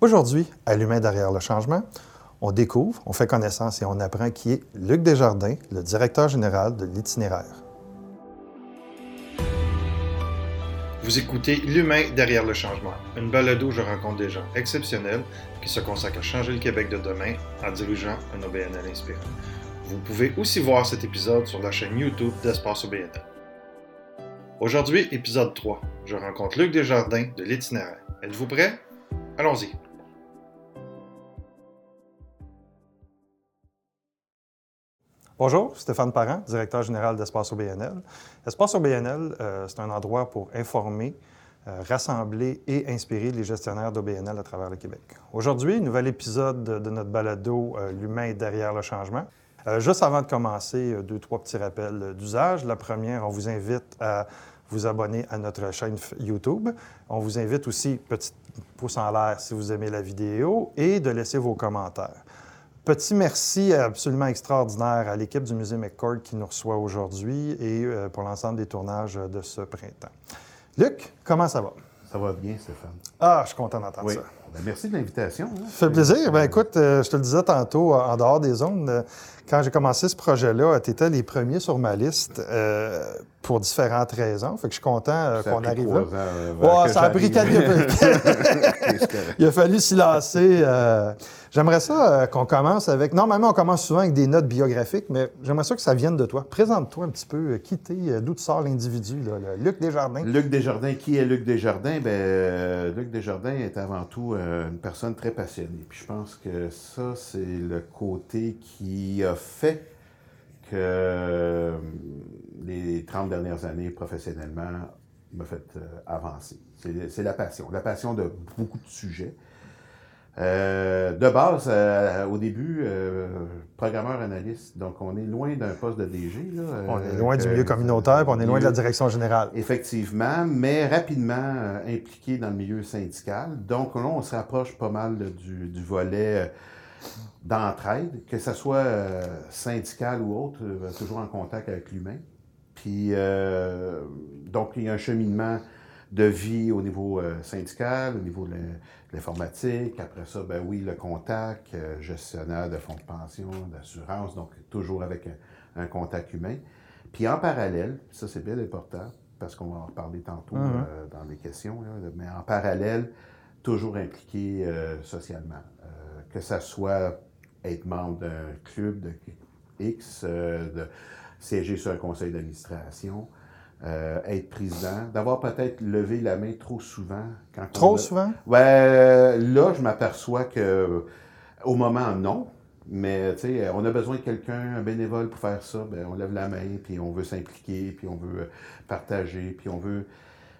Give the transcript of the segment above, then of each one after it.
Aujourd'hui, à l'humain derrière le changement, on découvre, on fait connaissance et on apprend qui est Luc Desjardins, le directeur général de l'itinéraire. Vous écoutez L'humain derrière le changement, une balado où je rencontre des gens exceptionnels qui se consacrent à changer le Québec de demain en dirigeant un OBNL inspirant. Vous pouvez aussi voir cet épisode sur la chaîne YouTube d'Espace OBNL. Aujourd'hui, épisode 3. Je rencontre Luc Desjardins de l'itinéraire. Êtes-vous prêt? Allons-y. Bonjour, Stéphane Parent, directeur général d'Espace OBNL. Espace OBNL, euh, c'est un endroit pour informer, euh, rassembler et inspirer les gestionnaires d'OBNL à travers le Québec. Aujourd'hui, nouvel épisode de, notre balado euh, L'humain derrière le changement. juste avant de commencer, deux, trois petits rappels d'usage. La première, on vous invite à vous abonner à notre chaîne YouTube. On vous invite aussi, petit pouce en l'air si vous aimez la vidéo, et de laisser vos commentaires. Petit merci absolument extraordinaire à l'équipe du Musée McCord qui nous reçoit aujourd'hui et euh, pour l'ensemble des tournages de ce printemps. Luc, comment ça va? Ça va bien, Stéphane. Ah, je suis content d'entendre ça. Ben, merci de l'invitation. Hein. Ça fait plaisir. Ben, écoute, euh, je te le disais tantôt, en dehors des zones, euh, quand j'ai commencé ce projet-là, tu étais les premiers sur ma liste pour différentes raisons. Fait que je suis content qu'on arrive là. Ans, ça a pris quelques... Il a fallu s'y lancer. J'aimerais ça euh, qu'on commence avec. Normalement, on commence souvent avec des notes biographiques, mais j'aimerais ça que ça vienne de toi. Présente-toi un petit peu. Euh, qui t'es, euh, d'où tu sors l'individu, Luc Desjardins. Luc Desjardins, qui est Luc Desjardins? Bien, Luc Desjardins est avant tout une personne très passionnée. Puis je pense que ça, c'est le côté qui a fait que les 30 dernières années professionnellement m'a fait avancer. C'est la passion. La passion de beaucoup de sujets. Euh, de base, euh, au début, euh, programmeur analyste. Donc, on est loin d'un poste de DG. Là, on est loin du milieu communautaire, puis on est loin de la direction générale. Effectivement, mais rapidement impliqué dans le milieu syndical. Donc, là, on se rapproche pas mal du, du, volet d'entraide, que ce soit syndical ou autre, toujours en contact avec l'humain. Puis, donc, il y a un cheminement de vie au niveau euh, syndical, au niveau de l'informatique. Après ça, ben oui, le contact, euh, gestionnaire de fonds de pension, d'assurance, donc toujours avec un, contact humain. Puis en parallèle, ça c'est bien important, parce qu'on va en reparler tantôt mm-hmm. euh, dans les questions, mais en parallèle, toujours impliqué socialement. que ça soit être membre d'un club de X, de siéger sur un conseil d'administration, euh, être président, d'avoir peut-être levé la main trop souvent. Quand trop souvent? Ouais, là, je m'aperçois que au moment, non. Mais tu sais, on a besoin de quelqu'un, un bénévole pour faire ça. Bien, on lève la main, puis on veut s'impliquer, puis on veut partager, puis on veut.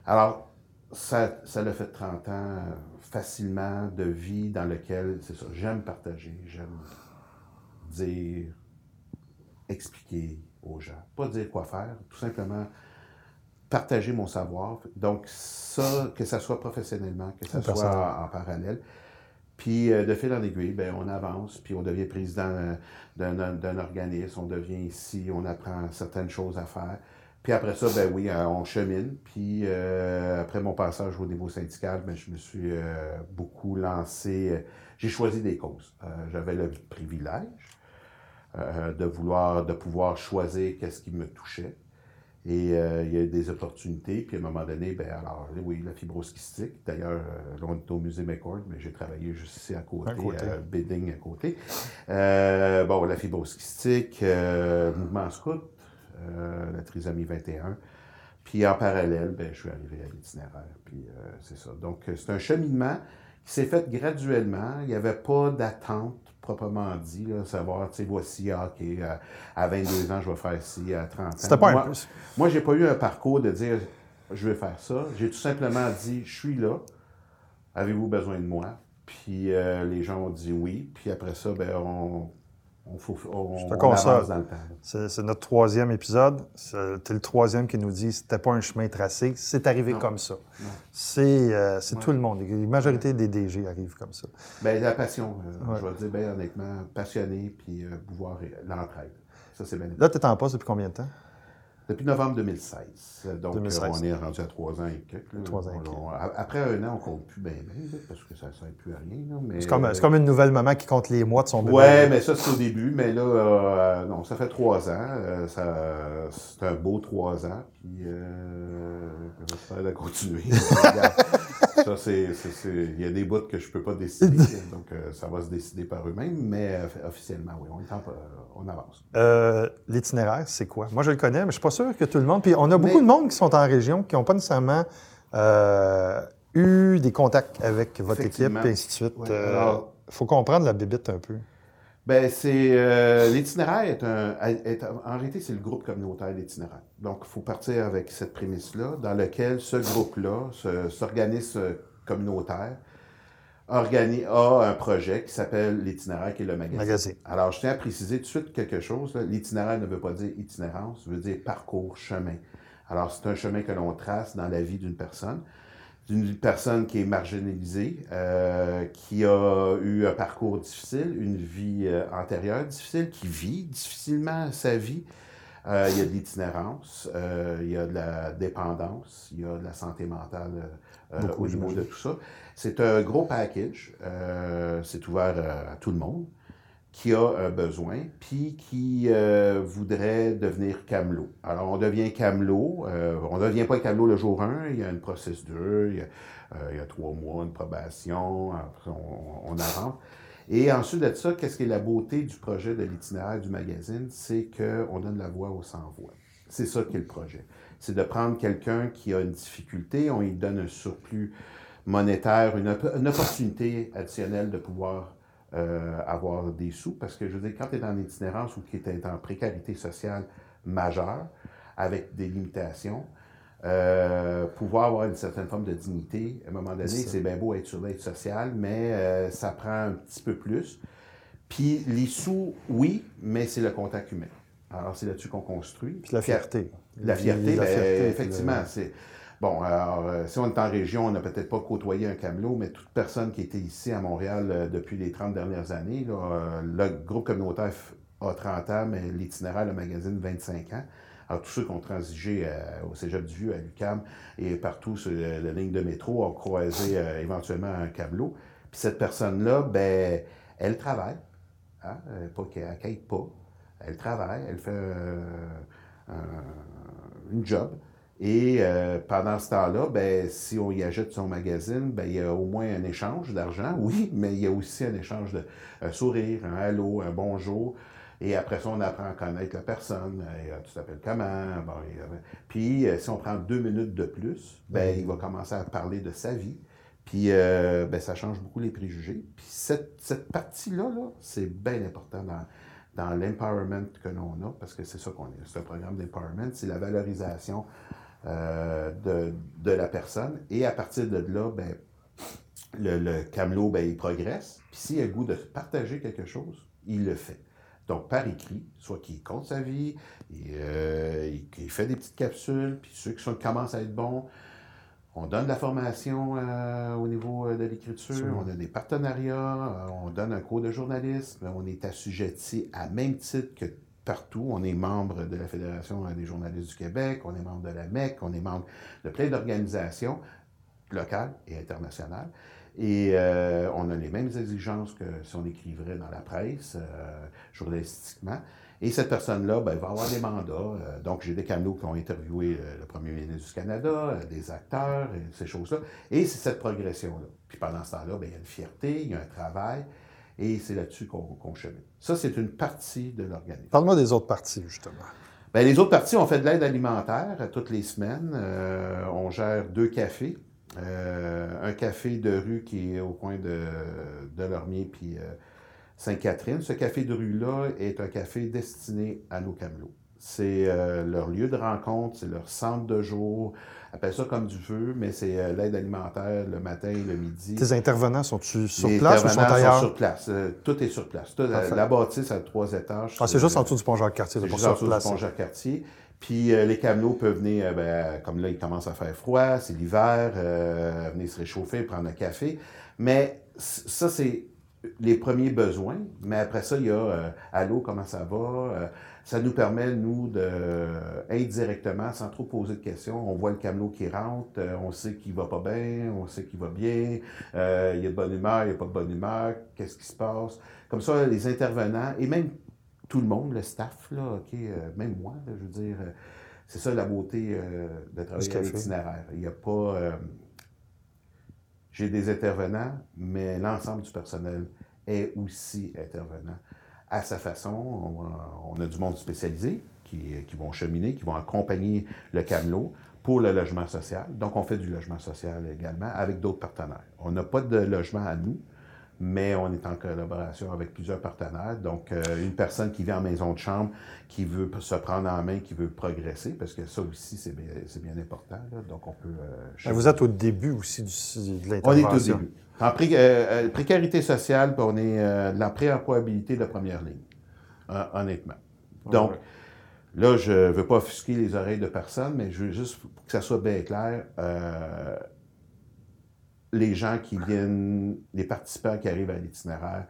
Alors, ça, ça l'a fait 30 ans facilement de vie dans lequel, c'est ça, j'aime partager, j'aime dire, expliquer aux gens. Pas dire quoi faire, tout simplement partager mon savoir. Donc, ça, que ça soit professionnellement, que ça soit en, parallèle. Puis, euh, de fil en aiguille, bien, on avance, puis on devient président d'un organisme, on devient ici, on apprend certaines choses à faire. Puis après ça, ben oui, euh, on chemine. Puis euh, après mon passage au niveau syndical, ben, je me suis beaucoup lancé. J'ai choisi des causes. J'avais le privilège de vouloir, de pouvoir choisir qu'est-ce qui me touchait. Et euh, il y a eu des opportunités. Puis à un moment donné, ben alors, oui, la fibrose kystique. D'ailleurs, euh, on est au musée McCord, mais j'ai travaillé juste ici à côté, à, Bidding à côté. Euh, bon, la fibrose kystique, mouvement scout, la trisomie 21. Puis en parallèle, ben, je suis arrivé à l'itinéraire. Puis c'est ça. Donc, c'est un cheminement qui s'est fait graduellement. Il n'y avait pas d'attente proprement dit, là, savoir, tu sais, voici, ah, OK, euh, à 22 ans, je vais faire ci, à 30 ans. C'était pas moi, un plus. Moi, j'ai pas eu un parcours de dire, je vais faire ça. J'ai tout simplement dit, je suis là, avez-vous besoin de moi? Puis euh, les gens ont dit oui. Puis après ça, ben, on, on, faut, on, je te avance dans le temps. C'est notre troisième épisode. C'est le troisième qui nous dit c'était pas un chemin tracé, c'est arrivé comme ça. C'est euh, tout le monde. La majorité des DG arrivent comme ça. Bien, la passion, euh, je vais dire bien honnêtement, passionné, puis euh, pouvoir l'entraide. Ça, c'est bien. Là, tu es en poste depuis combien de temps? Depuis novembre 2016. Donc, 2016. on est rendu à trois ans et quelques. Trois ans et quelques. on- après un an, on compte plus bien, bien, là, parce que ça ne sert plus à rien. mais, C'est comme, euh, comme une nouvelle maman qui compte les mois de son bébé. Ouais, mais ça, c'est au début. Mais là, euh, non, ça fait trois ans. euh, ça, c'est un beau trois ans. Puis, euh, j'espère de continuer. Ça, c'est, il y a des bouts que je peux pas décider. donc, euh, ça va se décider par eux-mêmes. Mais euh, officiellement, oui, on, est en- euh, on avance. Euh, L'itinéraire, c'est quoi? Moi, je le connais, mais je suis pas sûr que tout le monde. Puis on a beaucoup Mais- de monde qui sont en région qui n'ont pas nécessairement euh, eu des contacts avec votre équipe et ainsi de suite. Ouais, Euh, faut comprendre la bébite un peu. Ben, c'est euh, l'itinéraire est un. est- en réalité, c'est le groupe communautaire d'itinéraire. Donc, il faut partir avec cette prémisse-là, dans lequel ce groupe-là, ce, cet organisme communautaire, organi- a un projet qui s'appelle l'itinéraire, qui est le magazine. Magazine. Alors, je tiens à préciser tout de suite quelque chose. L'itinéraire ne veut pas dire itinérance, veut dire parcours, chemin. Alors, c'est un chemin que l'on trace dans la vie d'une personne, d'une personne qui est marginalisée, euh, qui a eu un parcours difficile, une vie euh, antérieure difficile, qui vit difficilement sa vie. Euh, il y a de l'itinérance, il y a de la dépendance, il y a de la santé mentale Beaucoup, au niveau de tout ça. C'est un gros package. euh, c'est ouvert euh, à tout le monde qui a un besoin, puis qui euh, voudrait devenir camelot. Alors, on devient camelot. euh, on ne devient pas camelot le jour 1. Il y a une procédure, il y a, euh, il y a trois mois, une probation, après on, on avance. Et ensuite de ça, qu'est-ce qui est la beauté du projet de l'itinéraire du magazine? C'est qu'on donne la voix aux sans-voix. C'est ça qui est le projet. C'est de prendre quelqu'un qui a une difficulté, on lui donne un surplus monétaire, une, op- une opportunité additionnelle de pouvoir euh, avoir des sous, parce que je veux dire, quand tu es en itinérance ou qui est en précarité sociale majeure, avec des limitations, euh, pouvoir avoir une certaine forme de dignité, à un moment donné, c'est bien beau être sur l'aide sociale, mais euh, ça prend un petit peu plus. Puis les sous, oui, mais c'est le contact humain. Alors, c'est là-dessus qu'on construit. Puis la fierté. La fierté, La ben, fierté, effectivement, le- c'est... Bon, alors, euh, si on est en région, on n'a peut-être pas côtoyé un camelot, mais toute personne qui était ici à Montréal euh, depuis les 30 dernières années, là, euh, le groupe communautaire a 30 ans, mais l'itinéraire, le magazine, 25 ans. Alors, tous ceux qui ont transigé au Cégep du Vieux, à l'UQAM et partout sur la ligne de métro ont croisé éventuellement un camelot. Puis cette personne-là, ben, elle travaille, hein, pas qu'elle ne pas. Elle travaille, elle fait euh, un- une job. Et euh, pendant ce temps-là, ben, si on y ajoute son magazine, ben, il y a au moins un échange d'argent, oui, mais il y a aussi un échange de un sourire, un allô, un bonjour. Et après ça, on apprend à connaître la personne. Et, euh, tu t'appelles comment? Bon, et, puis, si on prend deux minutes de plus, ben, il va commencer à parler de sa vie. Puis, euh, ben, ça change beaucoup les préjugés. Puis, cette, cette partie-là, là, c'est bien important dans, dans l'empowerment que l'on a, parce que c'est ça qu'on est. C'est un programme d'empowerment, c'est la valorisation euh, de, de la personne. Et à partir de là, ben, le, camelot, ben, il progresse. Puis s'il a le goût de partager quelque chose, il le fait. Donc, par écrit, soit qu'il compte sa vie, il, euh, fait des petites capsules, puis ceux qui sont, commencent à être bons, on donne de la formation euh, au niveau euh, de l'écriture, on a des partenariats, euh, on donne un cours de journalisme, on est assujetti à même titre que partout. On est membre de la Fédération des journalistes du Québec, on est membre de la MEC, on est membre de plein d'organisations locales et internationales. Et euh, on a les mêmes exigences que si on écrivrait dans la presse, euh, journalistiquement. Et cette personne-là, ben, va avoir des mandats. Euh, donc, j'ai des camelots qui ont interviewé euh, le premier ministre du Canada, euh, des acteurs, ces choses-là. Et c'est cette progression-là. Puis pendant ce temps-là, ben, il y a une fierté, il y a un travail, et c'est là-dessus qu'on qu'on chemine. Ça, c'est une partie de l'organisme. Parle-moi des autres parties, justement. Ben, les autres parties, on fait de l'aide alimentaire toutes les semaines. Euh, on gère deux cafés. Euh, un café de rue qui est au coin de, de Lormier puis euh, Sainte-Catherine. Ce café de rue-là est un café destiné à nos camelots. C'est euh, leur lieu de rencontre, c'est leur centre de jour. Appelle ça comme tu veux, mais c'est euh, l'aide alimentaire le matin et le midi. Tes intervenants sont-tu sur Les place ou sont intervenants ailleurs? sur place. Euh, tout est sur place. Tout, la, la bâtisse à trois étages. Ah, c'est juste en dessous du pont Jacques-Cartier, c'est juste en dessous du pont Jacques-Cartier. Puis euh, les camelots peuvent venir, euh, ben, comme là, il commence à faire froid, c'est l'hiver, euh, venir se réchauffer, prendre un café. Mais ça, c'est les premiers besoins, mais après ça, il y a euh, Allô, comment ça va? Euh, ça nous permet, nous, de indirectement, sans trop poser de questions, on voit le camelot qui rentre, on sait qu'il va pas bien, on sait qu'il va bien, il y a de bonne humeur, il n'y a pas de bonne humeur, qu'est-ce qui se passe? Comme ça, les intervenants, et même tout le monde, le staff, là, OK, même moi, je veux dire, c'est ça la beauté de travailler à l'itinéraire. Il n'y a pas j'ai des intervenants, mais l'ensemble du personnel est aussi intervenant à sa façon. On, a du monde spécialisé qui, vont cheminer, qui vont accompagner le camelot pour le logement social. Donc, on fait du logement social également avec d'autres partenaires. On n'a pas de logement à nous, mais on est en collaboration avec plusieurs partenaires. Donc, euh, une personne qui vient en maison de chambre, qui veut se prendre en main, qui veut progresser, parce que ça aussi, c'est bien, bien, important. Donc, on peut... Euh, vous êtes au début aussi de l'intervention. On est au début. En euh, précarité sociale, on est de la préemployabilité de première ligne, honnêtement. Donc, là, je ne veux pas offusquer les oreilles de personne, mais je veux juste que ça soit bien clair les gens qui viennent, les participants qui arrivent à l'itinéraire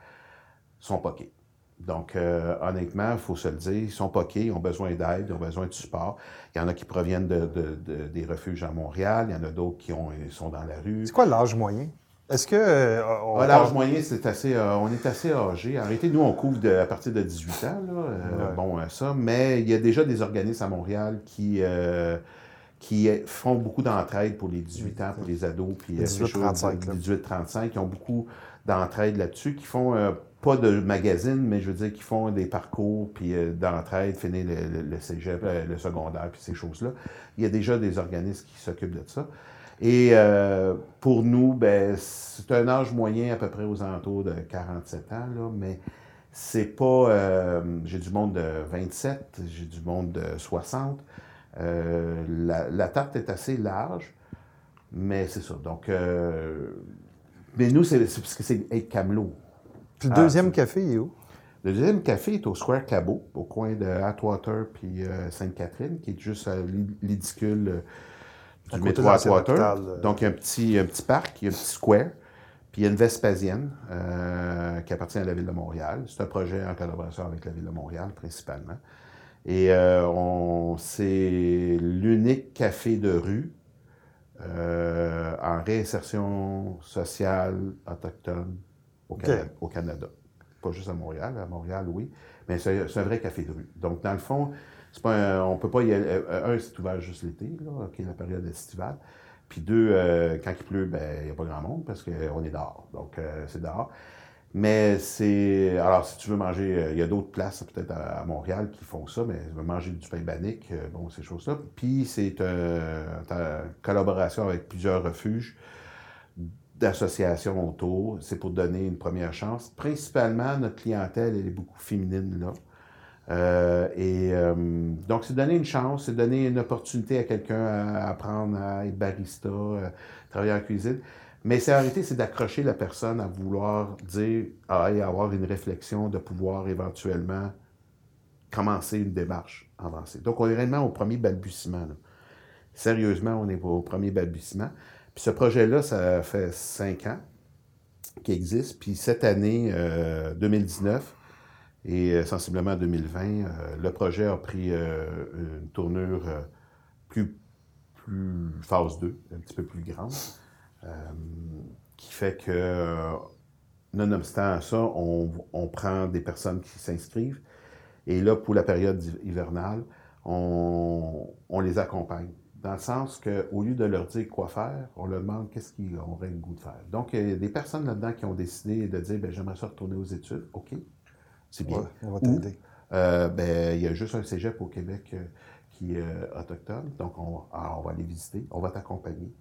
sont poqués. Donc, euh, honnêtement, il faut se le dire, ils sont poqués, ils ont besoin d'aide, ils ont besoin de support. Il y en a qui proviennent de, des refuges à Montréal, il y en a d'autres qui ont, sont dans la rue. C'est quoi l'âge moyen? Est-ce que. Euh, ah, l'âge moyen, c'est assez. Euh, on est assez âgé. Réalité, nous, on couvre à partir de 18 ans, là, bon, ça. Mais il y a déjà des organismes à Montréal qui qui font beaucoup d'entraide pour les 18 ans, pour les ados, puis 18-35, euh, qui ont beaucoup d'entraide là-dessus, qui font euh, pas de magazine, mais je veux dire, qui font des parcours, puis euh, d'entraide, finir le, le, cégep, le secondaire, puis ces choses-là. Il y a déjà des organismes qui s'occupent de ça. Et pour nous, ben, c'est un âge moyen à peu près aux alentours de 47 ans, là, mais c'est pas... j'ai du monde de 27, j'ai du monde de 60, euh, la, tarte est assez large, mais c'est ça. Donc, euh, mais nous, c'est parce que c'est être camelot. Puis le deuxième ah, café, il est où? Le deuxième café est au Square Cabot, au coin de Atwater puis euh, Sainte-Catherine, qui est juste à l'édicule du métro Atwater. Donc, il y a un petit, un petit parc, il y a un petit square, puis il y a une Vespasienne qui appartient à la Ville de Montréal. C'est un projet en collaboration avec la Ville de Montréal, principalement. Et euh, c'est l'unique café de rue euh, en réinsertion sociale autochtone au, Canada, Pas juste à Montréal, à Montréal, oui, mais c'est un vrai café de rue. Donc, dans le fond, c'est pas on peut pas y aller. Euh, un, c'est ouvert juste l'été, là, qui est la période estivale. Puis deux, quand il pleut, ben, il n'y a pas grand monde parce qu'on est dehors. Donc, c'est dehors. Mais c'est. Alors, si tu veux manger, euh, il y a d'autres places, peut-être à, Montréal, qui font ça, mais tu veux manger du pain banique, euh, bon, ces choses-là. Puis, c'est une collaboration avec plusieurs refuges d'associations autour. C'est pour donner une première chance. Principalement, notre clientèle, elle est beaucoup féminine, là. Euh, et donc, c'est donner une chance, c'est donner une opportunité à quelqu'un à apprendre à être barista, travailler en cuisine. Mais c'est arrêter, c'est d'accrocher la personne à vouloir dire, à avoir une réflexion, de pouvoir éventuellement commencer une démarche avancée. Donc, on est réellement au premier balbutiement. Sérieusement, on est au premier balbutiement. Puis ce projet-là, ça fait cinq ans qu'il existe. Puis cette année, 2019 euh, et euh, sensiblement 2020, euh, le projet a pris une tournure plus, plus phase 2, un petit peu plus grande. Euh, qui fait que, nonobstant ça, on, prend des personnes qui s'inscrivent. Et là, pour la période hivernale, on, les accompagne. Dans le sens qu'au lieu de leur dire quoi faire, on leur demande qu'est-ce qu'ils auraient le goût de faire. Donc, il y a des personnes là-dedans qui ont décidé de dire ben, j'aimerais ça retourner aux études. OK, c'est bien. on va t'aider. Euh, ben, il y a juste un cégep au Québec euh, qui est autochtone. Donc, on, on va aller visiter, on va t'accompagner.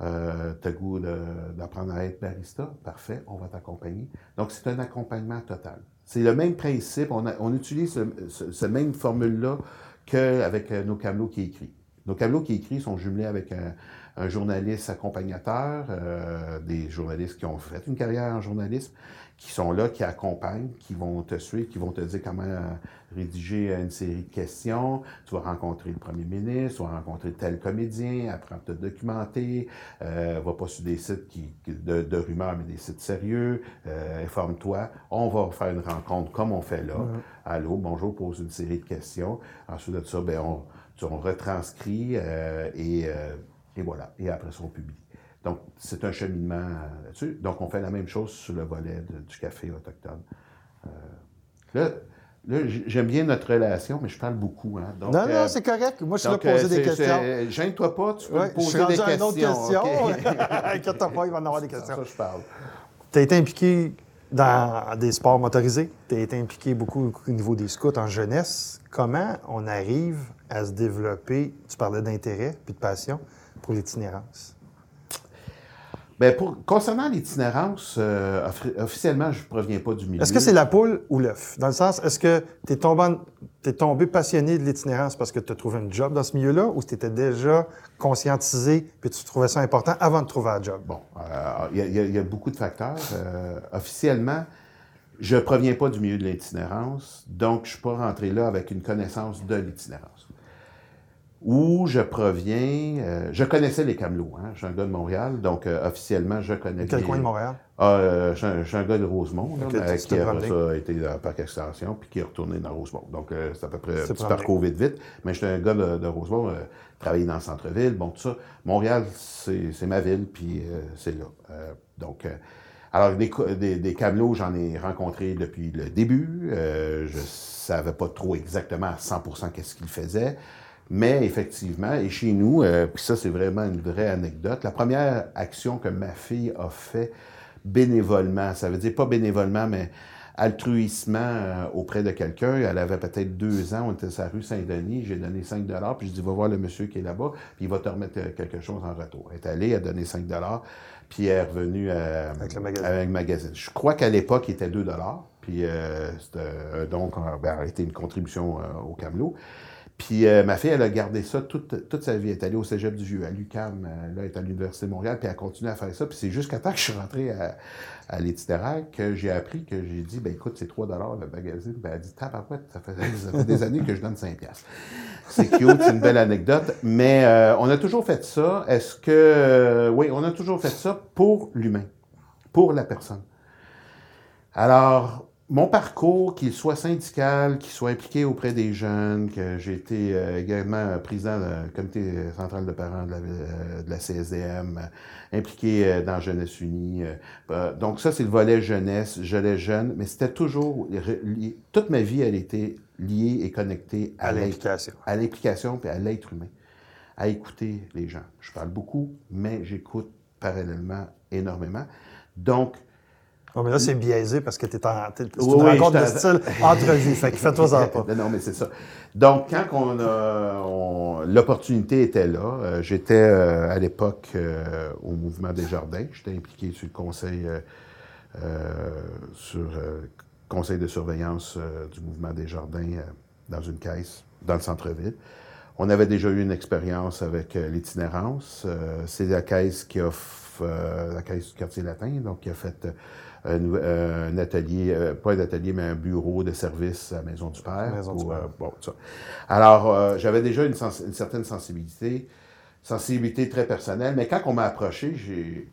Euh, tu goût d'apprendre à être barista? Parfait, on va t'accompagner. Donc, c'est un accompagnement total. C'est le même principe. On, utilise ce, même formule-là qu'avec euh, nos camelots qui écrits. Nos camelots qui écrits sont jumelés avec un journaliste accompagnateur, euh, des journalistes qui ont fait une carrière en journalisme, qui sont là, qui accompagnent, qui vont te suivre, qui vont te dire comment euh, rédiger une série de questions. Tu vas rencontrer le premier ministre, tu vas rencontrer tel comédien, apprends à te documenter, euh, va pas sur des sites qui, de, rumeurs, mais des sites sérieux, euh, informe-toi. On va faire une rencontre comme on fait là. Allô, bonjour, pose une série de questions. Ensuite de ça, ben, on, on retranscrit euh, et, et voilà. Et après ça, on publie. Donc, c'est un cheminement là-dessus. Donc, on fait la même chose sur le volet du café autochtone. Euh, là, j'aime bien notre relation, mais je parle beaucoup. Hein. non, non, euh, c'est correct. Moi, je suis là pour poser des questions. Gêne-toi pas, tu peux me poser des questions. une autre question. Inquiète-toi pas, il va en avoir des questions. Ça, je parle. Tu as été impliqué dans des sports motorisés? Tu as été impliqué beaucoup au niveau des scouts en jeunesse? Comment on arrive à se développer, tu parlais d'intérêt puis de passion, pour l'itinérance? Bien, pour, concernant l'itinérance, euh, officiellement, je ne proviens pas du milieu. Est-ce que c'est la poule ou l'œuf? Dans le sens, est-ce que tu es, es, tombé passionné de l'itinérance parce que tu as trouvé un job dans ce milieu-là ou tu étais déjà conscientisé et tu trouvais ça important avant de trouver un job? Bon, euh, il y, a beaucoup de facteurs. Euh, officiellement, je ne proviens pas du milieu de l'itinérance, donc je ne suis pas rentré là avec une connaissance de l'itinérance où je proviens. Euh, je connaissais les Camelots. Hein? Je suis un gars de Montréal, donc euh, officiellement, je connais. Quel coin de Montréal? Ah, euh, je, suis un, gars de Rosemont, qui a, ça, été dans le parc extension, puis qui est retourné dans Rosemont. Donc, c'est à peu près un petit parcours vite, vite. Mais j'étais un gars de, Rosemont, travaillé dans le centre-ville, bon, tout ça. Montréal, c'est ma ville, puis c'est là. donc, alors, des, des, Camelots, j'en ai rencontré depuis le début. je savais pas trop exactement à 100% qu'est-ce qu'ils faisaient. Mais effectivement, et chez nous, euh, puis ça c'est vraiment une vraie anecdote, la première action que ma fille a fait bénévolement, ça veut dire pas bénévolement, mais altruisement euh, auprès de quelqu'un. Elle avait peut-être deux ans, on était sur la rue Saint-Denis, j'ai donné 5 puis je dis, va voir le monsieur qui est là-bas, puis il va te remettre euh, quelque chose en retour. Elle est allée, elle a donné 5 puis elle est revenue avec, le magazine. magazine. Je crois qu'à l'époque, il était 2 puis c'était donc, ben, a été une contribution au Camelot. Puis euh, ma fille, elle a gardé ça toute, sa vie. Elle est allée au cégep du Vieux, à l'UQAM, euh, elle est à l'Université de Montréal, puis elle a continué à faire ça. Puis c'est jusqu'à temps que je suis rentré à, à l'itinéraire que j'ai appris, que j'ai dit, ben écoute, c'est 3 le magazine. Ben elle a dit, tabarouette, ça fait, ça fait des années que je donne 5 piastres. C'est cute, c'est une belle anecdote. Mais euh, on a toujours fait ça. Est-ce que... oui, on a toujours fait ça pour l'humain, pour la personne. Alors, mon parcours, qu'il soit syndical, qu'il soit impliqué auprès des jeunes, que j'ai été euh, également président du comité central de parents de la, euh, de la CSDM, euh, impliqué dans Jeunesse Unie. donc ça, c'est le volet jeunesse, jeunesse jeune, mais c'était toujours, toute ma vie, elle était liée et connectée à, l'implication. À l'implication et à l'être humain, à écouter les gens. Je parle beaucoup, mais j'écoute parallèlement énormément. Donc, Oh, mais là, c'est biaisé parce que tu es en. Une rencontre de style entrevue. fait que fais-toi-en pas. non, mais c'est ça. Donc, quand on a. L'opportunité était là. Euh, j'étais euh, à l'époque euh, au Mouvement des Jardins. J'étais impliqué sur le conseil. sur conseil de surveillance du Mouvement des Jardins dans une caisse dans le centre-ville. On avait déjà eu une expérience avec l'itinérance. c'est la caisse qui offre la caisse du quartier latin, donc qui a fait un, atelier, euh, pas un atelier, mais un bureau de service à la Maison du Père. Maison du Père. bon, ça. Alors, euh, j'avais déjà une, certaine sensibilité, sensibilité très personnelle, mais quand on m'a approché, j'ai.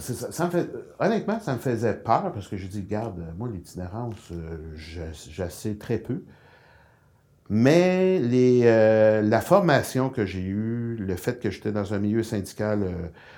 Ça, me fait, honnêtement, ça me faisait peur parce que je dis, garde, moi, l'itinérance, euh, j'essaie très peu. Mais euh, la formation que j'ai eue, le fait que j'étais dans un milieu syndical euh,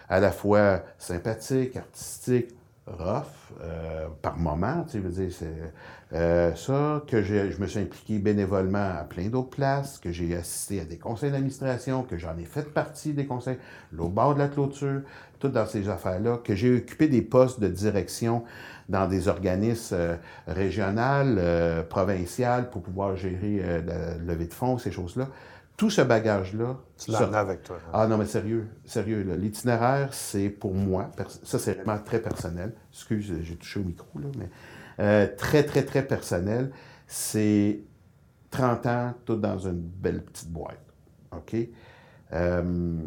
à la fois sympathique, artistique, rough, euh, par moment, tu veux dire, c'est ça, que je me suis impliqué bénévolement à plein d'autres places, que j'ai assisté à des conseils d'administration, que j'en ai fait partie des conseils, au bord de la clôture, tout dans ces affaires-là, que j'ai occupé des postes de direction dans des organismes euh, régionaux, euh, provinciaux, pour pouvoir gérer euh, la levée de fonds, ces choses-là. Tout ce bagage-là. Tu l'as avec toi. Hein? Ah non, mais sérieux, sérieux. L'itinéraire, c'est pour moi, ça c'est vraiment très personnel. Excuse, j'ai touché au micro, là, mais très, très, très personnel. C'est 30 ans, tout dans une belle petite boîte. OK? Euh,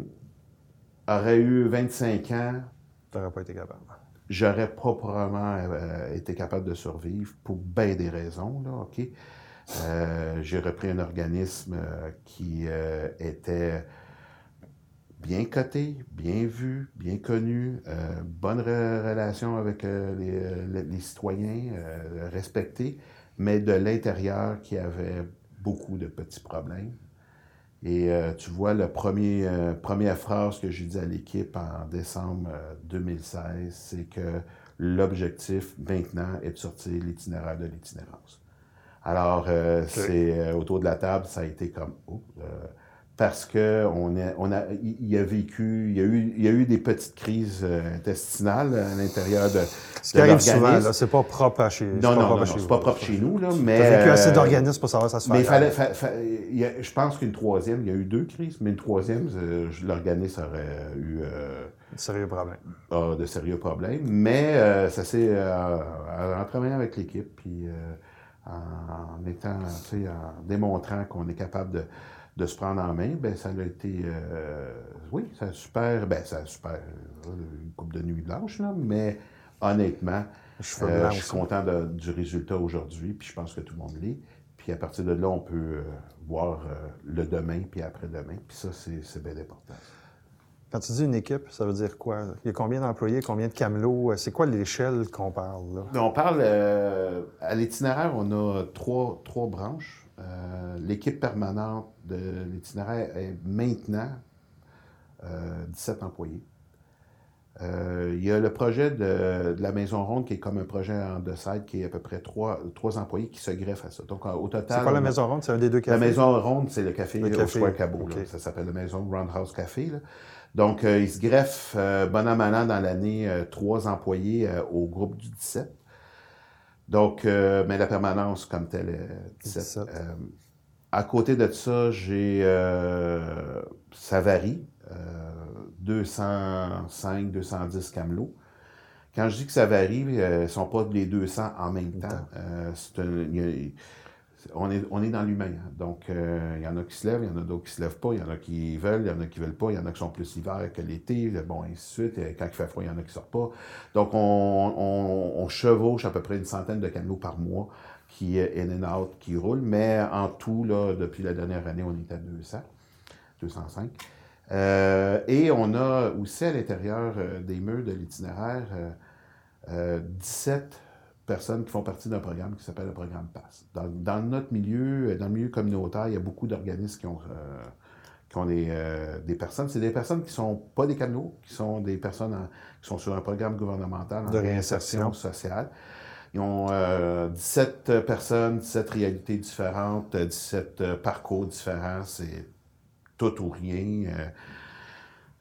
aurait eu 25 ans. Tu n'aurais pas été capable. J'aurais probablement euh, été capable de survivre pour bien des raisons, là, OK? Euh, j'ai repris un organisme euh, qui était bien coté, bien vu, bien connu, bonne relation avec les, les, citoyens, respecté, mais de l'intérieur qui avait beaucoup de petits problèmes. Et euh, tu vois, la premier, euh, première phrase que j'ai dit à l'équipe en décembre 2016, euh, c'est que l'objectif maintenant est de sortir l'itinéraire de l'itinérance. Alors, c'est autour de la table, ça a été comme, oh, parce que on a, on a, il a vécu, il y a eu, il y a eu des petites crises euh, intestinales à l'intérieur de. Ce qui arrive souvent, là, c'est pas propre à chez nous. Non, non, non, c'est pas propre chez nous, là, mais. T'as vécu assez euh, d'organismes pour savoir ça se fait. Mais il fallait, je pense qu'une troisième, il y a eu deux crises, mais une troisième, euh, l'organisme aurait eu. de sérieux problèmes. Ah, de sérieux problèmes, mais ça s'est en travaillant avec l'équipe, puis en étant, tu sais, en démontrant qu'on est capable de de se prendre en main, ben ça a été, euh, oui, ça a super, ben ça a super, euh, une coupe de nuit blanche, là, mais honnêtement, je, euh, suis content du résultat aujourd'hui, puis je pense que tout le monde l'est. Puis à partir de là, on peut voir le demain, puis après-demain, puis ça, c'est bien important. Quand tu dis une équipe, ça veut dire quoi? Il y a combien d'employés, combien de camelots? C'est quoi l'échelle qu'on parle? Là? On parle, à l'itinéraire, on a trois, trois branches. Euh, l'équipe permanente de l'itinéraire est maintenant 17 euh, employés. Euh, il y a le projet de, la Maison Ronde qui est comme un projet en deux qui est à peu près trois, employés qui se greffent à ça. Donc, au total. C'est quoi la Maison Ronde? C'est un des deux cafés? La Maison Ronde, c'est le café, le café. au Cabot. Ça s'appelle la Maison Roundhouse Café. Donc, il se greffe, bon an, mal dans l'année, trois employés au groupe du 17. Donc, euh, mais la permanence comme telle est 17. Euh, à côté de ça, j'ai. Euh, ça varie. 205, 210 camelots. Quand je dis que ça varie, ils ne sont pas les 200 en même temps. c'est on est, on est dans l'humain. Hein. Donc, euh, il y en a qui se lèvent, il y en a d'autres qui se lèvent pas, il y en a qui veulent, il y en a qui veulent pas, il y en a qui sont plus hiver que l'été, bon, ainsi de suite. Quand il fait froid, il y en a qui sortent pas. Donc, on, chevauche à peu près une centaine de canots par mois qui est in out, qui roulent. Mais en tout, là, depuis la dernière année, on est à 200, 205. Euh, et on a aussi à l'intérieur euh, des murs de l'itinéraire 17 personnes qui font partie d'un programme qui s'appelle le programme PASS. Dans, notre milieu, dans le milieu communautaire, il y a beaucoup d'organismes qui ont, euh, qui ont des, euh, des personnes. C'est des personnes qui ne sont pas des canaux, qui sont des personnes qui sont sur un programme gouvernemental de réinsertion sociale. Ils ont 17 euh, personnes, 17 réalités différentes, 17 parcours différents. C'est tout ou rien.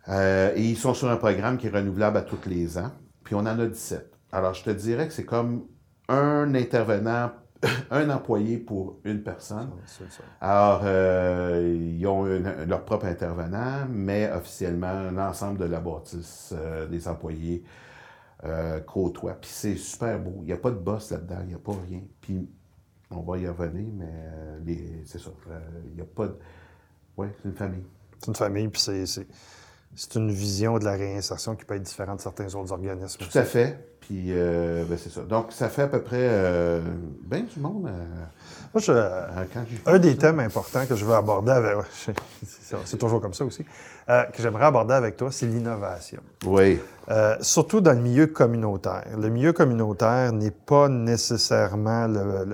et ils sont sur un programme qui est renouvelable à tous les ans. Puis on en a 17. Alors, je te dirais que c'est comme un intervenant, un employé pour une personne. Alors, euh, ils ont leur propre intervenant, mais officiellement, l'ensemble de la bâtisse euh, des employés euh, côtoie. Puis c'est super beau. Il n'y a pas de boss là-dedans, il n'y a pas rien. Puis on va y revenir, mais c'est ça. Il n'y a pas de. Oui, c'est une famille. C'est une famille, puis c'est c'est une vision de la réinsertion qui peut être différente de certains autres organismes. Tout à fait. Puis, euh, ben, c'est ça. Donc, ça fait à peu près euh, bien du monde. Euh, Moi, je, un des thèmes importants que je veux aborder avec. C'est toujours comme ça aussi. que j'aimerais aborder avec toi, c'est l'innovation. Oui. surtout dans le milieu communautaire. Le milieu communautaire n'est pas nécessairement le,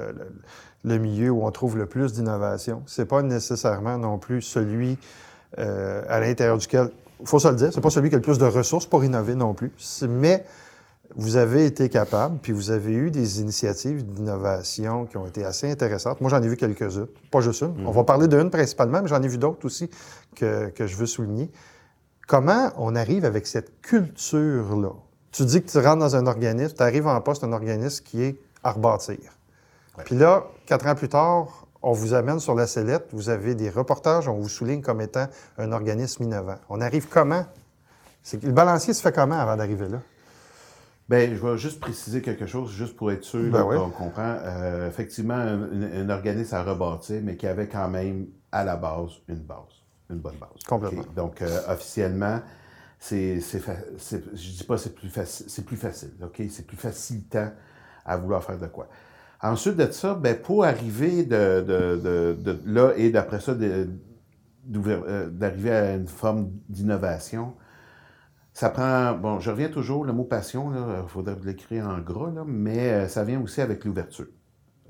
le, milieu où on trouve le plus d'innovation. C'est pas nécessairement non plus celui à l'intérieur duquel il faut se le dire, c'est pas celui qui a le plus de ressources pour innover non plus. Mais vous avez été capable, puis vous avez eu des initiatives d'innovation qui ont été assez intéressantes. Moi, j'en ai vu quelques-unes, pas juste une. On va parler d'une principalement, mais j'en ai vu d'autres aussi que, je veux souligner. Comment on arrive avec cette culture-là? Tu dis que tu rentres dans un organisme, tu arrives en poste un organisme qui est à rebâtir. Puis là, quatre ans plus tard, on vous amène sur la sellette, vous avez des reportages, on vous souligne comme étant un organisme innovant. On arrive comment? le balancier se fait comment avant d'arriver là? Bien, je vais juste préciser quelque chose, juste pour être sûr ben qu'on comprend. Euh, effectivement, un, organisme à rebâtir, mais qui avait quand même à la base une base. une bonne base. Complètement. Donc, euh, officiellement, c'est, je dis pas c'est plus facile, c'est plus facile, OK? C'est plus facilitant à vouloir faire de quoi. Ensuite de ça, ben, pour arriver de, de- de- de là et d'après ça, euh, d'arriver à une forme d'innovation, ça prend, bon, je reviens toujours, le mot passion, il faudrait l'écrire en gras, là, mais euh, ça vient aussi avec l'ouverture.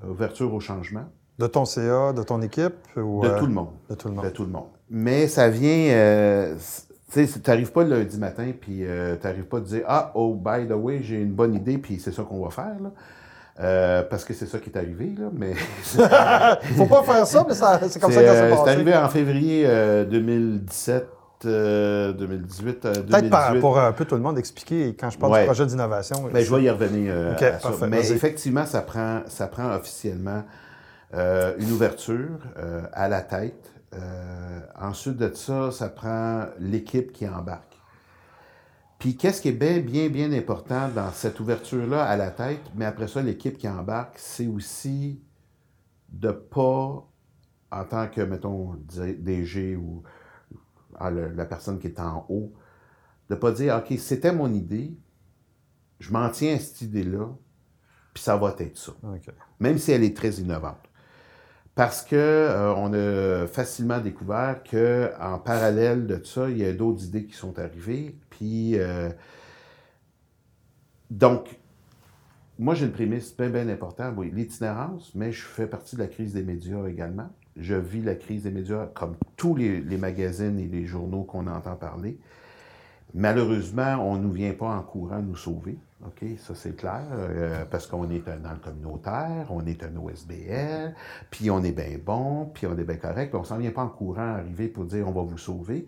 Ouverture au changement, De ton CA, de ton équipe ou de euh, tout le monde. de tout le monde? De tout le monde. Mais ça vient. euh, tu sais, tu n'arrives pas le lundi matin, puis tu n'arrives pas à dire Ah, oh, by the way, j'ai une bonne idée, puis c'est ça qu'on va faire. Là. Euh, parce que c'est ça qui est arrivé, là, mais Faut pas faire ça, mais ça- c'est comme ça c'est que ça euh, s'est c'est passé. arrivé en février euh, 2017, euh, 2018, euh, Peut-être 2018. par- pour un peu tout le monde expliquer quand je parle Ouais. du projet d'innovation. Ben, je vais y revenir euh, à ça. Mais effectivement, ça prend, ça prend officiellement euh, une ouverture euh, à la tête. Euh, ensuite de ça, ça prend l'équipe qui embarque. Puis qu'est-ce qui est bien, bien, bien important dans cette ouverture-là à la tête, mais après ça, l'équipe qui embarque, c'est aussi de pas, en tant que, mettons, DG ou le- la personne qui est en haut, de pas dire, OK, c'était mon idée, je m'en tiens à cette idée-là, puis ça va être ça. Même si elle est très innovante. Parce que euh, on a facilement découvert que en parallèle de ça, il y a d'autres idées qui sont arrivées. Puis euh, donc, moi j'ai une prémisse bien, bien importante. Oui, l'itinérance, mais je fais partie de la crise des médias également. Je vis la crise des médias comme tous les, magazines et les journaux qu'on entend parler. Malheureusement, on ne nous vient pas en courant nous sauver. OK, ça c'est clair, euh, parce qu'on est un- dans le communautaire, on est un OSBL, puis on est bien bon, puis on est bien correct, puis on s'en vient pas en courant arriver pour dire on va vous sauver.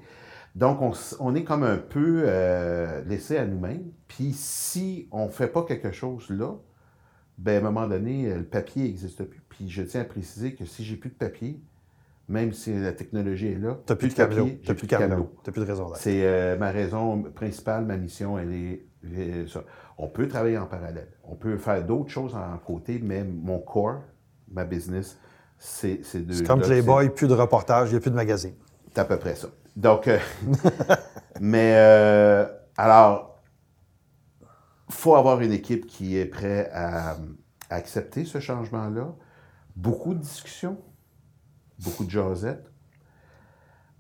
Donc, on est comme un peu euh, laissé à nous-mêmes. Puis si on ne fait pas quelque chose là, ben, à un moment donné, euh, le papier n'existe plus. Puis je tiens à préciser que si j'ai plus de papier, même si la technologie est là, T'as plus de papier, j'ai T'as plus de camelot. T'as plus de raison d'être. c'est euh, ma raison principale, ma mission, elle est, euh, ça. On peut travailler en parallèle. On peut faire d'autres choses en côté, mais mon core, ma business, c'est de. C'est comme Playboy, plus de reportages, il n'y a plus de magazine. C'est à peu près ça. Donc, euh, mais euh, alors, faut avoir une équipe qui est prête à, à accepter ce changement-là. Beaucoup de discussions, beaucoup de jasettes,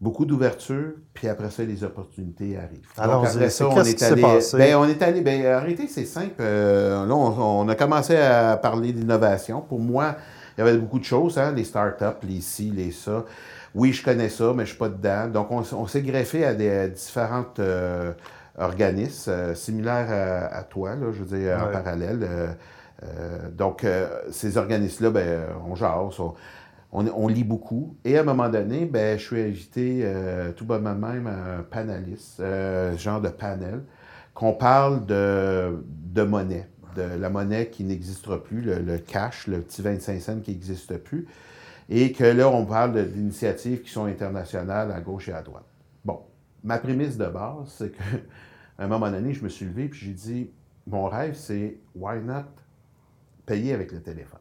beaucoup d'ouverture, puis après ça, les opportunités arrivent. Donc, Allons-y. après ça, on est allé. Ben, on est allé. Ben, arrêtez, c'est simple. Euh, là, on, on a commencé à parler d'innovation. Pour moi, il y avait beaucoup de choses, hein, les startups, les ci, les ça. Oui, je connais ça, mais je suis pas dedans. Donc, on, s'est greffé à des à différentes euh, organismes euh, similaires à, à toi, là, je veux dire, en parallèle. Euh, euh, donc, euh, ces organismes-là, ben, on jase, on, on, on lit beaucoup. Et à un moment donné, ben, je suis invité tout bonnement même à un panéliste, genre de panel, qu'on parle de, de monnaie, de la monnaie qui n'existera plus, le, le cash, le petit 25 cents qui n'existe plus. Et que là, on parle d'initiatives qui sont internationales à gauche et à droite. Bon, ma prémisse de base, c'est que à un moment donné, je me suis levé et j'ai dit, mon rêve, c'est why not payer avec le téléphone?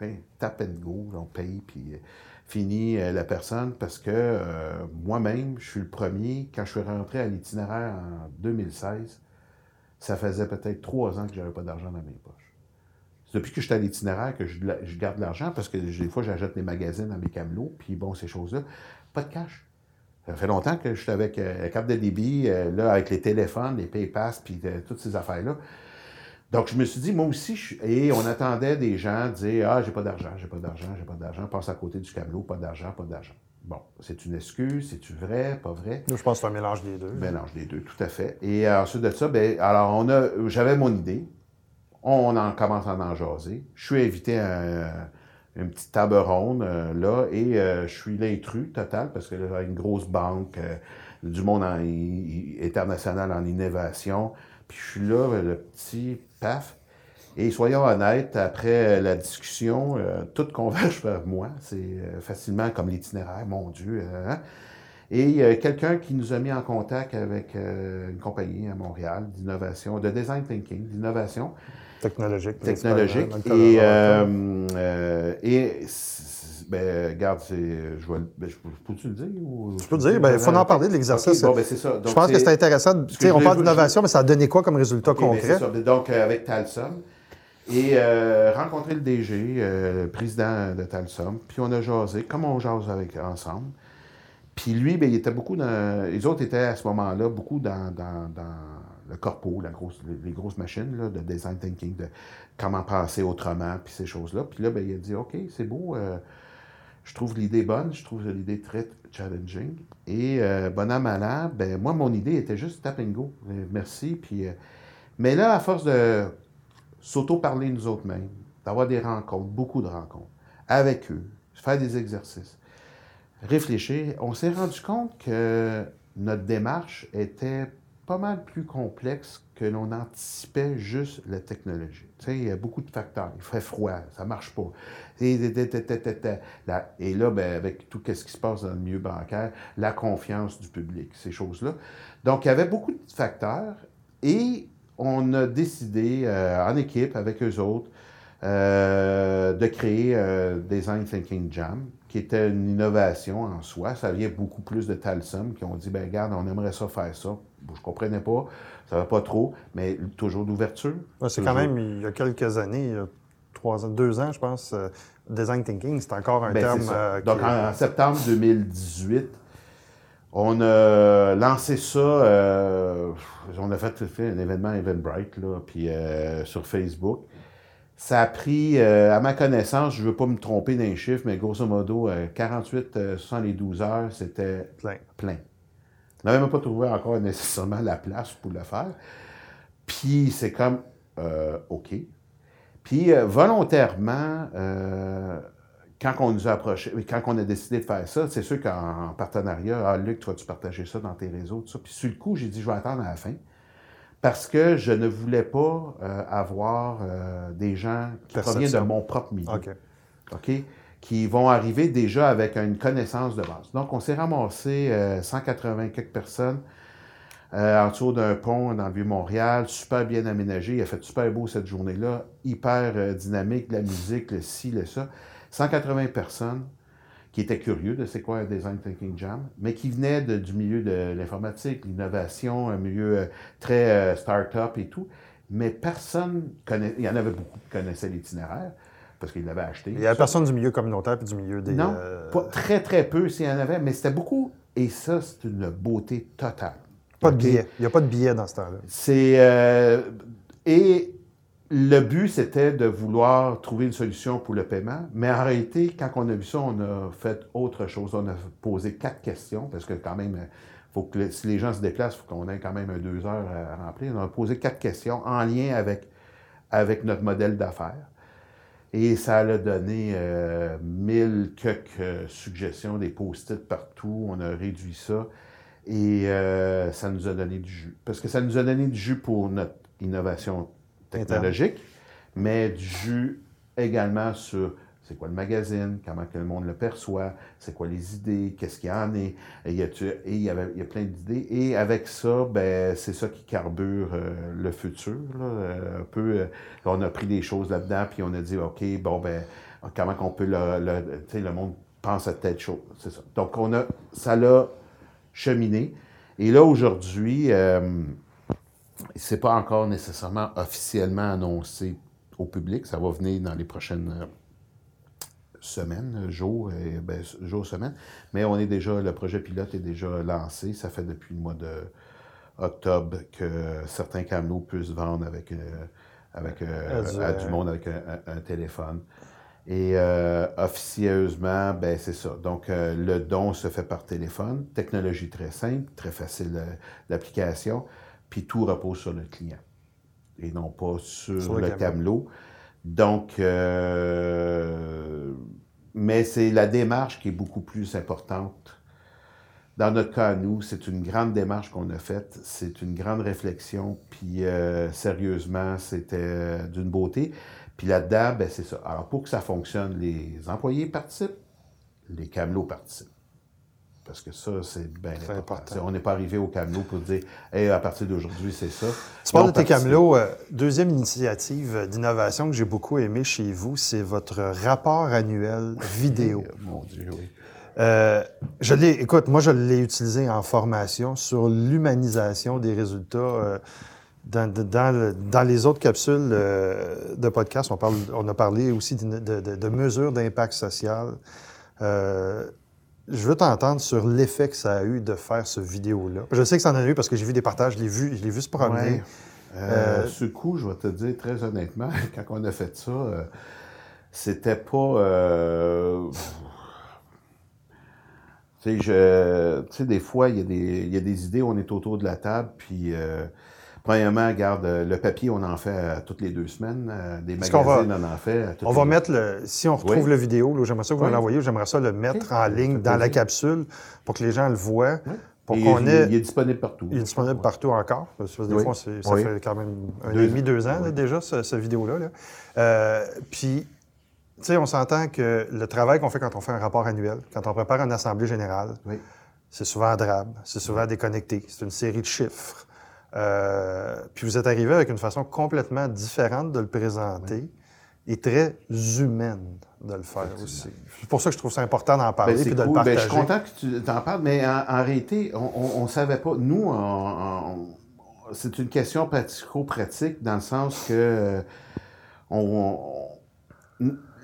Hein, Tap and go, on paye, puis euh, fini euh, la personne, parce que euh, moi-même, je suis le premier, quand je suis rentré à l'itinéraire en 2016, ça faisait peut-être trois ans que j'avais pas d'argent dans mes poches. C'est depuis que je suis à l'itinéraire que je, je garde l'argent, parce que des fois, j'achète des magazines dans mes camelots, puis bon, ces choses-là, pas de cash. Ça fait longtemps que je suis avec euh, la carte de débit, euh, là, avec les téléphones, les PayPass, puis euh, toutes ces affaires-là. Donc, je me suis dit, moi aussi, je et on attendait des gens dire Ah, j'ai pas d'argent, j'ai pas d'argent, j'ai pas d'argent, passe à côté du camelot, pas d'argent, pas d'argent. Bon, c'est une excuse, c'est-tu vrai, pas vrai? Nous, je pense que c'est un mélange des deux. Mélange des deux, tout à fait. Et euh, ensuite de ça, ben, alors, on a, j'avais mon idée. On en commence à en jaser. Je suis invité à une petite table ronde, euh, là, et euh, je suis l'intrus total, parce que là, une grosse banque, euh, du monde international en innovation. Puis je suis là, le petit paf. Et soyons honnêtes, après la discussion, tout converge vers moi. C'est facilement comme l'itinéraire, mon Dieu. euh, hein. Et quelqu'un qui nous a mis en contact avec une compagnie à Montréal d'innovation, de design thinking, d'innovation Technologique. technologique. Et, euh, euh, et Ben, regarde, c'est, je vais, ben, je- peux-tu le dire? Ou, Tu peux le dire, ben, il faut en parler de l'exercice. Bon, ben, c'est ça. je Donc, pense que c'est intéressant. Je on parle je- d'innovation, mais ça a donné quoi comme résultat ben, concret? c'est ça. Donc, euh, avec Talsum. Et euh, rencontrer le DG, euh, le président de Talsum. Puis on a jasé, comme on jase avec, ensemble. Puis lui, ben, il était beaucoup dans. Les autres étaient à ce moment-là beaucoup dans, dans- dans le corpo, la grosse, les, grosses machines là, de design thinking, de comment penser autrement, puis ces choses-là. Puis là, ben, il a dit OK, c'est beau. euh, je trouve l'idée bonne, je trouve l'idée très challenging. Et euh, bon an, mal an, ben, moi, mon idée était juste tap and go. Euh, Merci. Puis, euh, mais là, à force de s'auto-parler nous autres mêmes, d'avoir des rencontres, beaucoup de rencontres, avec eux, faire des exercices, réfléchir, on s'est rendu compte que notre démarche était pas mal plus complexe que l'on anticipait juste la technologie. Tu il y a beaucoup de facteurs. Il fait froid, ça marche pas. Et, là, ben, avec tout ce qui se passe dans le milieu bancaire, la confiance du public, ces choses-là. Donc, il y avait beaucoup de facteurs et on a décidé euh, en équipe avec eux autres euh, de créer euh, Design Thinking Jam, qui était une innovation en soi. Ça vient beaucoup plus de Talsum qui ont dit, ben regarde, on aimerait ça faire ça. Bon, je comprenais pas, ça va pas trop, mais toujours d'ouverture. Ouais, c'est quand même, il y a quelques années, il y a trois ans, deux ans, je pense, euh, design thinking, c'est encore un Ben, terme. euh, qui Donc, est- en, en septembre 2018, on a lancé ça. euh, on a fait, fait un événement Eventbrite, là, puis euh, sur Facebook. Ça a pris, euh, à ma connaissance, je ne veux pas me tromper d'un chiffre, mais grosso modo, euh, 48, euh, 72 heures, c'était plein. plein. On n'avait même pas trouvé encore nécessairement la place pour le faire. Puis c'est comme, euh, OK. Puis euh, volontairement, quand on nous a approché, quand on a décidé de faire ça, c'est sûr qu'en en partenariat, ah Luc, tu vas-tu partager ça dans tes réseaux, tout ça. Puis sur le coup, j'ai dit, je vais attendre à la fin. Parce que je ne voulais pas euh, avoir euh, des gens qui proviennent de mon propre milieu. Qui vont arriver déjà avec une connaissance de base. Donc, on s'est ramassé euh, 180 quelques personnes euh, en dessous d'un pont dans le Vieux-Montréal, super bien aménagé. Il a fait super beau cette journée-là, hyper dynamique, la musique, le ci, le ça. 180 personnes qui étaient curieux de c'est quoi un Design Thinking Jam, mais qui venaient de- du milieu de l'informatique, l'innovation, un milieu euh, très euh, start-up et tout. Mais personne connaît, il y en avait beaucoup qui connaissaient l'itinéraire parce qu'ils l'avaient acheté. Il y a personne du milieu communautaire puis du milieu des. Non, euh, pas très, très peu s'il y en avait, mais c'était beaucoup. Et ça, c'est une beauté totale. pas de OK? billets. Il n'y a pas de billets dans ce temps-là. C'est. euh, et le but, c'était de vouloir trouver une solution pour le paiement. Mais en réalité, quand on a vu ça, on a fait autre chose. On a posé quatre questions, parce que quand même, faut que si les gens se déplacent, il faut qu'on ait quand même deux heures à remplir. On a posé quatre questions en lien avec, avec notre modèle d'affaires. Et ça a donné euh, mille quelques euh, suggestions, des post-it partout. On a réduit ça. Et euh, ça nous a donné du jus. Parce que ça nous a donné du jus pour notre innovation technologique, mais du jus également sur c'est quoi le magazine, comment le monde le perçoit, c'est quoi les idées, qu'est-ce qu'il y en est. Et il y a, et il y a plein d'idées. Et avec ça, ben, c'est ça qui carbure euh, le futur. là. Euh, un peu, euh, on a pris des choses là-dedans, puis on a dit, OK, bon, ben, comment qu'on peut le, le- le monde pense à telle chose. C'est ça. Donc, on a, ça l'a cheminé. Et là, aujourd'hui, c'est pas encore nécessairement officiellement annoncé au public. Ça va venir dans les prochaines euh, semaines, jours, et, ben, jours, semaines. Mais on est déjà, le projet pilote est déjà lancé. Ça fait depuis le mois de octobre que certains camelots puissent vendre avec, euh, avec euh, À du- à du monde avec un, un- un téléphone. Et euh, officieusement, ben c'est ça. Donc, le don se fait par téléphone. Technologie très simple, très facile d'application. Puis tout repose sur le client et non pas sur, Sur le le camelot. Donc, euh, mais c'est la démarche qui est beaucoup plus importante. Dans notre cas, à nous, c'est une grande démarche qu'on a faite. C'est une grande réflexion. Puis, euh, sérieusement, c'était euh, d'une beauté. Puis là-dedans, ben, c'est ça. Alors, pour que ça fonctionne, les employés participent, les camelots participent. Parce que ça, c'est bien important. On n'est pas arrivé au camelot pour dire hey, à partir d'aujourd'hui, c'est ça. Tu parles de tes camelots. euh, deuxième initiative d'innovation que j'ai beaucoup aimé chez vous, c'est votre rapport annuel vidéo. Euh, Mon Dieu, oui. Euh, je l'ai, écoute, moi, je l'ai utilisé en formation sur l'humanisation des résultats. euh, dans, de- dans le- dans les autres capsules euh, de podcast, on, parle, on a parlé aussi de- de mesures d'impact social. Je veux t'entendre sur l'effet que ça a eu de faire ce vidéo-là. Je sais que ça en a eu parce que j'ai vu des partages, je l'ai vu, je l'ai vu se promener. Ouais. Euh, Euh, Ce coup, je vais te dire très honnêtement, quand on a fait ça, euh, c'était pas. Tu sais, des fois, il y, a des, il y a des idées, on est autour de la table, puis. Euh, Premièrement, regarde, euh, le papier, on en fait à toutes les deux semaines. euh, des magazines, va- on en fait On les va mettre le. Si on retrouve Oui. le vidéo, j'aimerais ça que vous Oui. l'envoyiez, j'aimerais ça le mettre en ligne dans la capsule pour que les gens le voient, pour Il- est disponible partout. Il est disponible partout encore. Parce que des fois, ça fait quand même un an Deux et demi, deux ans là, déjà, ce, ce vidéo-là. là. Euh, puis, tu sais, on s'entend que le travail qu'on fait quand on fait un rapport annuel, quand on prépare une assemblée générale, c'est souvent drabe, c'est souvent déconnecté, c'est une série de chiffres. Euh, puis vous êtes arrivé avec une façon complètement différente de le présenter et très humaine de le faire aussi. C'est pour ça que je trouve ça important d'en parler Ben, et c'est de cool. le Ben, partager. je suis content que tu t'en parles, mais en, en réalité, on ne savait pas. Nous, en- en- c'est une question pratico-pratique dans le sens que euh, on-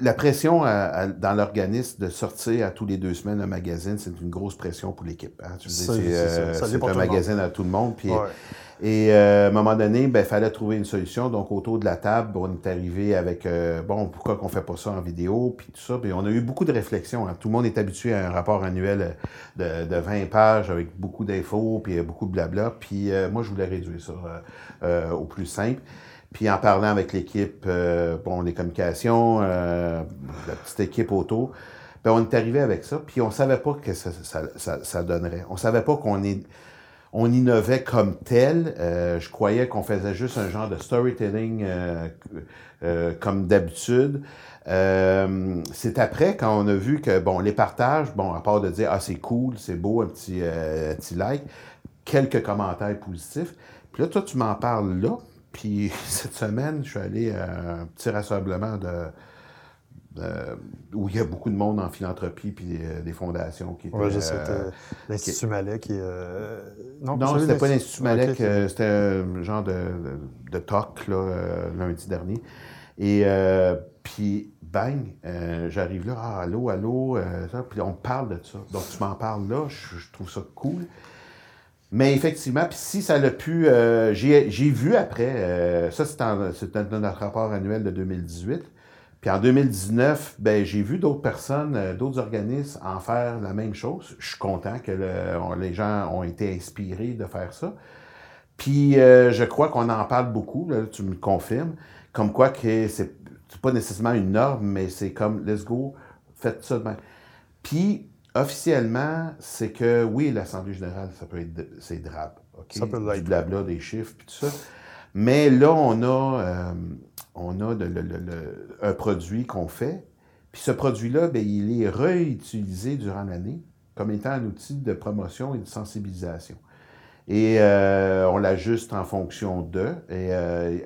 la pression à- à- dans l'organisme de sortir à tous les deux semaines un magazine, c'est une grosse pression pour l'équipe. hein. C'est euh, un monde. magazine à tout le monde. Puis, Ouais. et euh, à un moment donné, il fallait trouver une solution. Donc, autour de la table, on est arrivé avec, euh, bon, pourquoi qu'on fait pas ça en vidéo, puis tout ça. Puis on a eu beaucoup de réflexions. hein. Tout le monde est habitué à un rapport annuel euh, de, de 20 pages avec beaucoup d'infos, puis euh, beaucoup de blabla. Puis euh, moi, je voulais réduire ça au plus simple. Puis en parlant avec l'équipe, euh, bon, les communications, euh, la petite équipe autour, ben, on est arrivé avec ça. Puis on savait pas que ça, ça, ça, donnerait. On savait pas qu'on est on innovait comme tel. Euh, je croyais qu'on faisait juste un genre de storytelling euh, comme d'habitude. C'est après quand on a vu que bon les partages, bon à part de dire ah c'est cool, c'est beau, un petit petit like, quelques commentaires positifs. Puis là toi tu m'en parles là. Puis cette semaine je suis allé à un petit rassemblement de euh, où il y a beaucoup de monde en philanthropie puis des, des fondations qui étaient. Ouais, je sais, euh, l'Institut qui euh, non, c'était pas l'Institut Malek, euh, c'était un genre de, de, talk là, euh, lundi dernier. Et euh, puis, bang, euh, j'arrive là, ah, allô, allô, euh, ça, puis on parle de ça. Donc, tu m'en parles là, je, je trouve ça cool. Mais effectivement, puis si ça l'a pu, euh, j'ai vu après, euh, ça c'est notre rapport annuel de 2018. Puis en 2019, ben, j'ai vu d'autres personnes, euh, d'autres organismes en faire la même chose. Je suis content que le- les gens ont été inspirés de faire ça. Puis euh, je crois qu'on en parle beaucoup, là, tu me confirmes, comme quoi que c'est c'est pas nécessairement une norme, mais c'est comme let's go, faites ça demain. Puis officiellement, c'est que oui, l'Assemblée générale, ça peut être c'est drabe. ok? Ça peut Du blabla, des chiffres, puis tout ça. Mais là, on a, euh, on a le- le- le- le- un produit qu'on fait. Puis ce produit-là, ben, il est réutilisé durant l'année comme étant un outil de promotion et de sensibilisation. Et euh, on l'ajuste en fonction d'eux. Et, euh,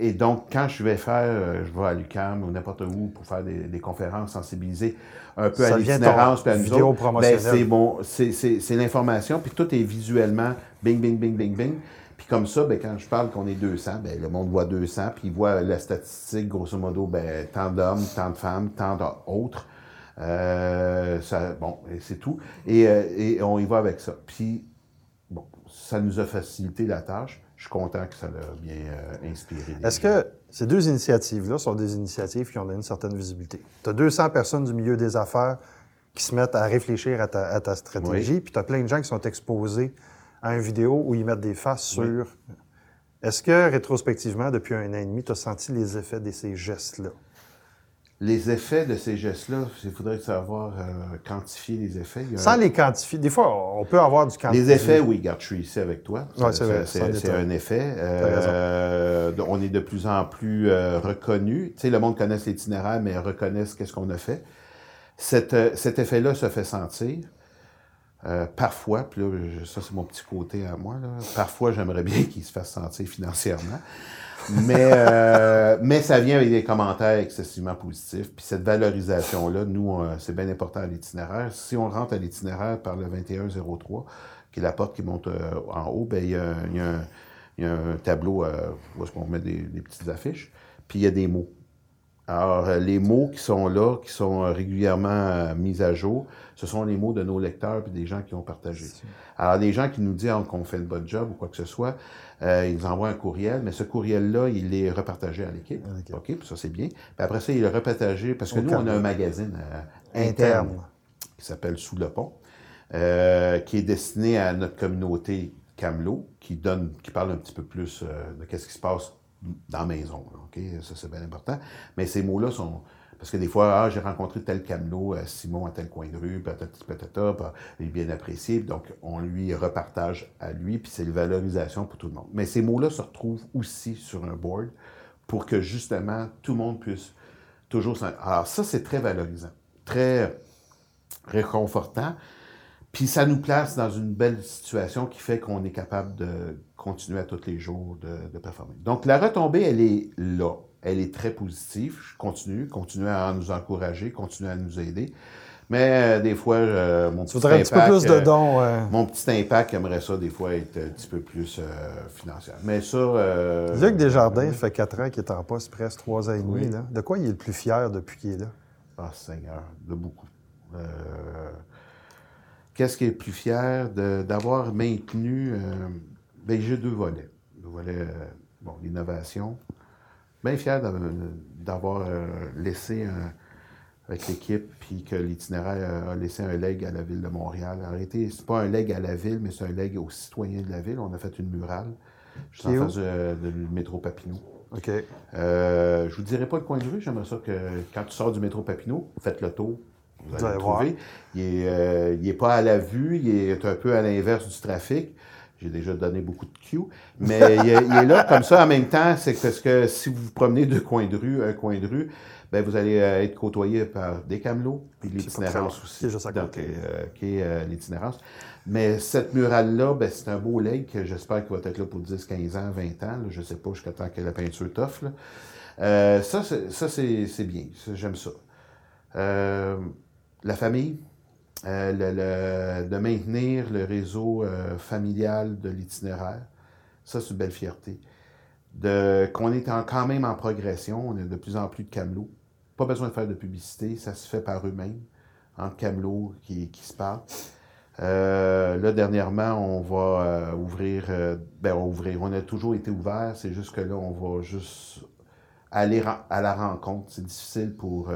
et donc, quand je vais faire, euh, je vais à l'UQAM ou n'importe où pour faire des, des conférences, sensibiliser un peu Ça à l'itinérance, puis à nous ben, c'est bon, c'est- l'information, puis tout est visuellement bing, bing, bing, bing, bing. Puis comme ça, ben, quand je parle qu'on est 200, ben, le monde voit 200, puis il voit la statistique, grosso modo, ben, tant d'hommes, tant de femmes, tant d'autres. Euh, ça, bon, c'est tout. Et, euh, et on y va avec ça. Puis, bon, ça nous a facilité la tâche. Je suis content que ça l'a bien euh, inspiré. Est-ce que ces deux initiatives-là sont des initiatives qui ont une certaine visibilité? Tu as 200 personnes du milieu des affaires qui se mettent à réfléchir à ta, à ta stratégie, puis tu as plein de gens qui sont exposés à une vidéo où ils mettent des faces sur. Est-ce que, rétrospectivement, depuis un an et demi, tu as senti les effets de ces gestes-là? Les effets de ces gestes-là, il faudrait savoir euh, quantifier les effets. A Sans les quantifier, des fois, on peut avoir du quantifié. Les effets, oui, garde, je suis ici avec toi. Ouais, c'est un. effet. Euh, on est de plus en plus euh, reconnu. Tu sais, le monde connaît l'itinéraire, mais reconnaissent qu'est-ce qu'on a fait. Cet, euh, cet effet-là se fait sentir. Euh, parfois, puis là, ça c'est mon petit côté à moi, là, parfois j'aimerais bien qu'il se fasse sentir financièrement. Mais, euh, mais ça vient avec des commentaires excessivement positifs. Puis cette valorisation-là, nous, euh, c'est bien important à l'itinéraire. Si on rentre à l'itinéraire par le 2103, qui est la porte qui monte en haut, bien, il, y a, un, tableau où est-ce qu'on met des petites affiches, puis il y a des mots. Alors, euh, les mots qui sont là, qui sont euh, régulièrement euh, mis à jour, ce sont les mots de nos lecteurs et des gens qui ont partagé. Alors, des gens qui nous disent qu'on fait le bon job ou quoi que ce soit, ils nous envoient un courriel, mais ce courriel-là, il est repartagé à l'équipe. OK, puis ça, c'est bien. Puis après ça, il est repartagé, parce que nous, on a un magazine interne, qui s'appelle Sous le pont, qui est destiné à notre communauté Camelot, qui donne, qui parle un petit peu plus de qu'est-ce qui se passe dans la maison. OK? Ça, c'est bien important. Mais ces mots-là sont. Parce que des fois, ah, j'ai rencontré tel camelot, Simon à tel coin de rue, patati patata, il est bien apprécié, donc on lui repartage à lui, puis c'est une valorisation pour tout le monde. Mais ces mots-là se retrouvent aussi sur un board pour que justement tout le monde puisse toujours. Alors ça, c'est très valorisant, très réconfortant. Puis ça nous place dans une belle situation qui fait qu'on est capable de continuer à tous les jours de, performer. Donc la retombée, elle est là. Elle est très positive. Je continue, continue à nous encourager, continue à nous aider. Mais euh, des fois, euh, mon petit impact... un petit peu plus de euh, dons. Mon petit impact aimerait ça, des fois, être un petit peu plus financier. Mais ça... Luc Desjardins fait quatre ans qu'il est en poste, presque trois ans et demi. Là. De quoi il est le plus fier depuis qu'il est là? Ah, Seigneur, de beaucoup qu'est-ce qui est le plus fier d'avoir maintenu. Euh, ben, j'ai deux volets. Le volet, euh, bon, l'innovation. Bien fier d'avoir euh, laissé avec l'équipe, puis que l'itinéraire a laissé un leg à la ville de Montréal. Arrêtez, c'est pas un leg à la ville, mais c'est un leg aux citoyens de la ville. On a fait une murale, juste en face du métro Papineau. OK. je vous dirai pas le coin de rue, j'aimerais ça que quand tu sors du métro Papineau, faites le tour, vous allez le trouver. Il n'est euh, pas à la vue, il est un peu à l'inverse du trafic. J'ai déjà donné beaucoup de cues, mais il, est, là comme ça en même temps. C'est parce que si vous vous promenez de coin de rue, un coin de rue, ben vous allez euh, être côtoyé par des camelots, puis l'itinérance aussi. C'est juste à côté. Euh, qui est l'itinérance. Mais cette murale-là, ben, c'est un beau lake. J'espère qu'il va être là pour 10, 15 ans, 20 ans. Je ne sais pas jusqu'à temps que la peinture t'offre. ça, c'est bien. J'aime ça la famille, euh, de maintenir le réseau euh, familial de l'itinéraire. Ça, c'est une belle fierté. Qu'on est quand même en progression, on a de plus en plus de camelots. Pas besoin de faire de publicité, ça se fait par eux-mêmes, entre camelots qui, qui se parlent. Euh, là, dernièrement, on va ouvrir, ben, on ouvrir, on a toujours été ouvert, c'est juste que là, on va juste aller à la rencontre. C'est difficile pour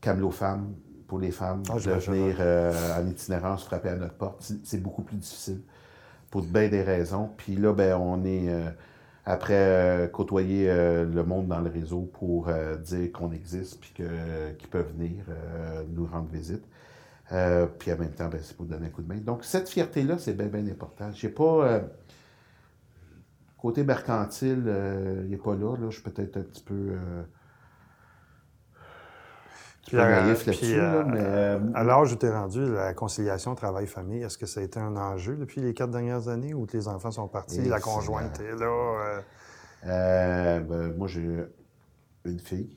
Camelot Femmes pour les femmes ah, de venir euh, en itinérance frapper à notre porte. C'est beaucoup plus difficile pour bien des raisons. Puis là, ben, on est, euh, après euh, côtoyer le monde dans le réseau pour dire qu'on existe puis qu'ils peuvent venir nous rendre visite. puis en même temps, ben, c'est pour donner un coup de main. Donc, cette fierté-là, c'est bien, bien important. J'ai pas. côté mercantile, il n'est pas là, là. Je suis peut-être un petit peu euh, euh, à l'âge où tu es rendu, la conciliation travail-famille, est-ce que ça a été un enjeu depuis les quatre dernières années où les enfants sont partis, la conjointe est là? Euh? Ben, moi, j'ai une fille.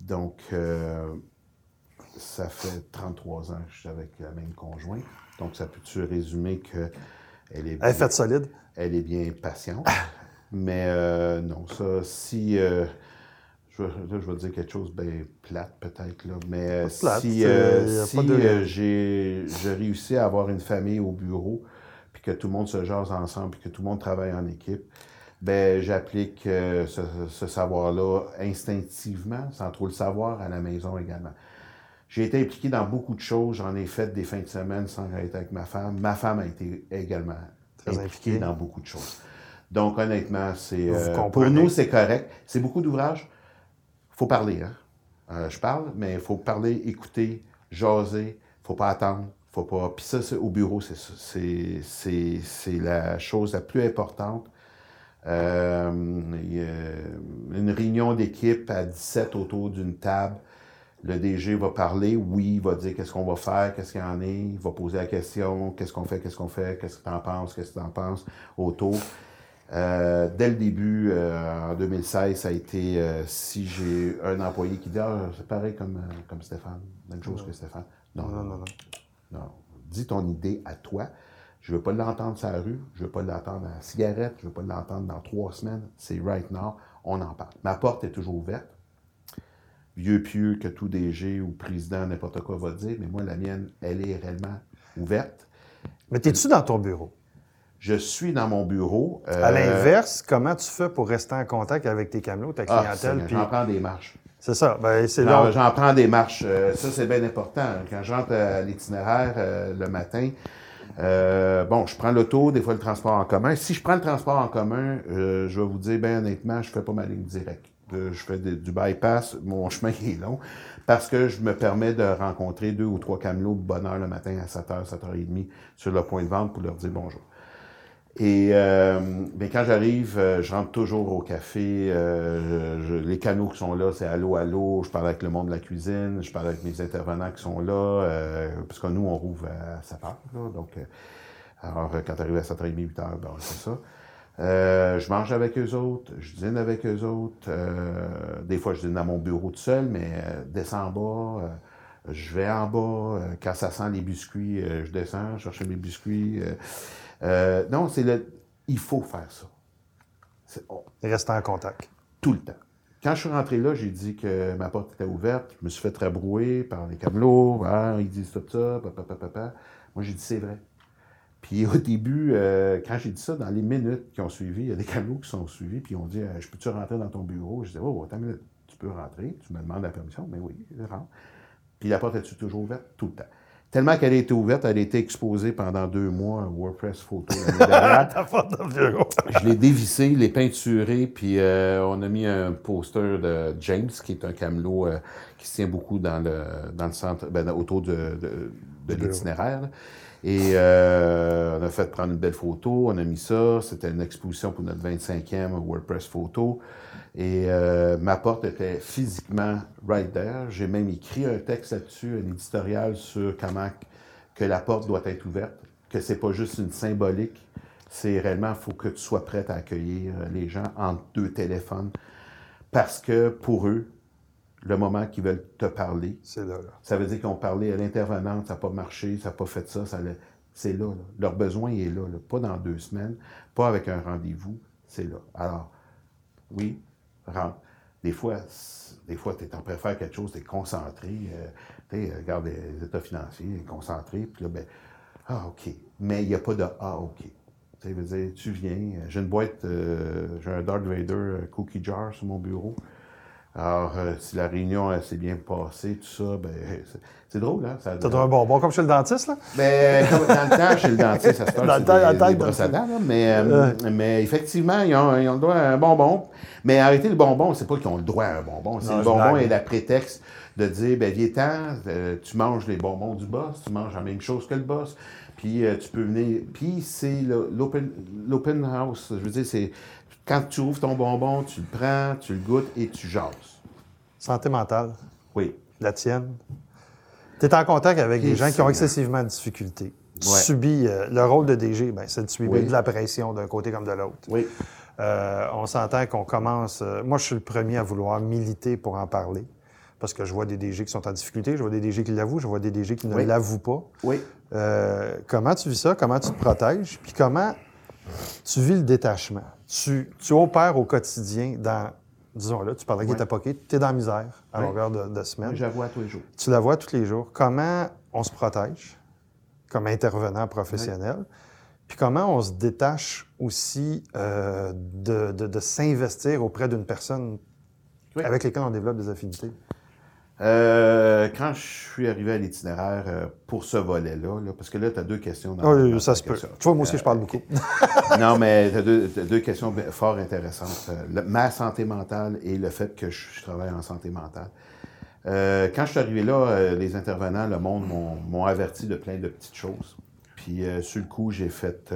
donc, ça fait 33 ans que je suis avec la même conjointe. Donc, ça peut-tu résumer qu'elle est... Elle est faite solide? Elle est bien patiente? mais non, ça, si je, là, je vais dire quelque chose bien plate peut-être, là, mais si, euh, si euh, j'ai, réussi à avoir une famille au bureau, puis que tout le monde se jase ensemble, puis que tout le monde travaille en équipe, ben j'applique euh, ce, savoir-là instinctivement, sans trop le savoir, à la maison également. J'ai été impliqué dans beaucoup de choses, j'en ai fait des fins de semaine sans être avec ma femme. Ma femme a été également impliquée dans beaucoup de choses. Donc, honnêtement, c'est pour nous, c'est correct. C'est beaucoup d'ouvrages faut parler. Hein? Euh, je parle, mais il faut parler, écouter, jaser. faut pas attendre. faut pas. Puis ça, au bureau, c'est la chose la plus importante. Euh, une réunion d'équipe à 17 autour d'une table. Le DG va parler, oui, il va dire qu'est-ce qu'on va faire, qu'est-ce qu'il y en est, il va poser la question, qu'est-ce qu'on fait, qu'est-ce qu'on fait, qu'est-ce que tu en penses, qu'est-ce que tu en penses autour. Euh, dès le début, euh, en 2016, ça a été euh, si j'ai un employé qui dit ah, c'est pareil comme, comme Stéphane, même chose que Stéphane. Non, non, non, non. non. Dis ton idée à toi. Je ne veux pas l'entendre sur la rue, je ne veux pas l'entendre à la cigarette, je ne veux pas l'entendre dans trois semaines. C'est right now, on en parle. Ma porte est toujours ouverte. Vieux pieux que tout DG ou président, n'importe quoi va dire, mais moi, la mienne, elle est réellement ouverte. Mais es-tu dans ton bureau? Je suis dans mon bureau. Euh, à l'inverse, comment tu fais pour rester en contact avec tes camelots, ta ah, clientèle? Ah, J'en prends des marches. C'est ça. Ben, c'est J'en prends des marches. Euh, ça, c'est bien important. Quand j'entre à l'itinéraire euh, le matin, bon, je prends l'auto, des fois le transport en commun. Si je prends le transport en commun, je vais vous dire, bien honnêtement, je fais pas ma ligne directe. je fais du bypass, mon chemin est long, parce que je me permets de rencontrer deux ou trois camelots de bonne heure le matin à 7h, 7h30 sur le point de vente pour leur dire bonjour. Et euh, ben, quand j'arrive, euh, je rentre toujours au café. Euh, les canaux qui sont là, c'est allô, allô. Je parle avec le monde de la cuisine. Je parle avec mes intervenants qui sont là. Euh, parce que nous, on rouvre à 7 heures. donc, alors, quand tu arrives à 7h30, 8 heures, ben, c'est ça. je mange avec eux autres, je dîne avec eux autres. des fois, je dîne dans mon bureau tout seul, mais descends en bas. je vais en bas. quand ça sent les biscuits, je descends chercher mes biscuits. Euh, non, c'est le. Il faut faire ça. Rester en contact. Tout le temps. Quand je suis rentré là, j'ai dit que ma porte était ouverte. Je me suis fait rabrouer par les camelots. Ah, ils disent tout ça, papa, papa, Moi, j'ai dit c'est vrai. Puis au début, euh, quand j'ai dit ça, dans les minutes qui ont suivi, il y a des camelots qui sont suivis, puis ils ont dit euh, Je peux-tu rentrer dans ton bureau? Je disais Oh, attends une minute, tu peux rentrer. Tu me demandes la permission Mais oui, je rentre. Puis la porte est toujours ouverte? Tout le temps. Tellement qu'elle a été ouverte, elle a été exposée pendant deux mois à WordPress Photo Je l'ai dévissée, l'ai peinturée, puis euh, on a mis un poster de James, qui est un camelot euh, qui se tient beaucoup dans le, dans le centre, ben, autour de, de, l'itinéraire. Et euh, on a fait prendre une belle photo, on a mis ça. C'était une exposition pour notre 25e WordPress Photo. Et euh, ma porte était physiquement right there. J'ai même écrit un texte là-dessus, un éditorial sur comment que la porte doit être ouverte, que c'est pas juste une symbolique, c'est réellement, il faut que tu sois prête à accueillir les gens entre deux téléphones. Parce que pour eux, le moment qu'ils veulent te parler, c'est là, ça veut dire qu'ils ont parlé à l'intervenante, ça n'a pas marché, ça n'a pas fait ça, ça c'est là, Leur besoin est là, là, pas dans deux semaines, pas avec un rendez-vous, c'est là. Alors, oui, des fois, des fois, tu es en train de faire quelque chose, tu es concentré. Euh, tu regarde les états financiers, concentré, puis là, ben, ah, OK. Mais il n'y a pas de ah, OK. Tu veux dire, tu viens, j'ai une boîte, euh, j'ai un Darth Vader euh, cookie jar sur mon bureau. Alors, euh, si la réunion s'est bien passée, tout ça, ben, c'est drôle, hein? T'as un bonbon comme chez le dentiste, là? Ben, comme dans le temps, chez le dentiste, ça se passe dans le temps, des, brosses à dents, mais, euh, mais effectivement, ils ont, ils ont, le droit à un bonbon. Mais arrêter le bonbon, c'est pas qu'ils ont le droit à un bonbon. C'est le bonbon est la prétexte de dire, ben, viens euh, tu manges les bonbons du boss, tu manges la même chose que le boss, puis tu peux venir. Puis c'est l'open house. Je veux dire, c'est quand tu ouvres ton bonbon, tu le prends, tu le goûtes et tu jases. Santé mentale. Oui. La tienne. Tu es en contact avec des gens qui ont excessivement de difficultés. Tu subis euh, le rôle de DG, ben, c'est de subir de la pression d'un côté comme de l'autre. Oui. Euh, on s'entend qu'on commence. Euh, moi, je suis le premier à vouloir militer pour en parler. Parce que je vois des DG qui sont en difficulté, je vois des DG qui l'avouent, je vois des DG qui ne l'avouent pas. Oui. comment tu vis ça? Comment tu te protèges? Puis comment tu vis le détachement? Tu, opères au quotidien dans, disons là, tu parlais ouais. pocket, tu es dans la misère à longueur de, semaine. Oui, je la vois tous les jours. Tu la vois tous les jours. Comment on se protège comme intervenant professionnel? Puis comment on se détache aussi euh, de, s'investir auprès d'une personne avec laquelle on développe des affinités? Euh, quand je suis arrivé à l'itinéraire euh, pour ce volet-là, parce que là, tu as deux questions. Dans, oui, ça se peut. Tu vois, moi aussi, je parle beaucoup. non, mais tu as, deux, questions fort intéressantes. Euh, ma santé mentale et le fait que je, travaille en santé mentale. quand je suis arrivé là, les intervenants, le monde m'ont averti de plein de petites choses. Puis, sur le coup, j'ai fait,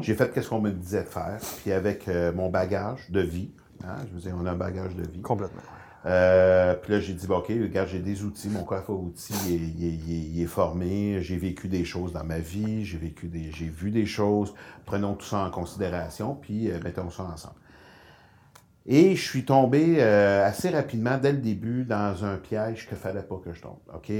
j'ai fait qu'est-ce qu'on me disait de faire. Puis, avec mon bagage de vie, hein, je vous dis, on a un bagage de vie. Complètement Euh, puis là, j'ai dit, bon, OK, regarde, j'ai des outils, mon coffre à outils il est, formé, j'ai vécu des choses dans ma vie, j'ai vécu des, j'ai vu des choses, prenons tout ça en considération, puis euh, mettons ça ensemble. Et je suis tombé euh, assez rapidement, dès le début, dans un piège qu'il fallait pas que je tombe. OK?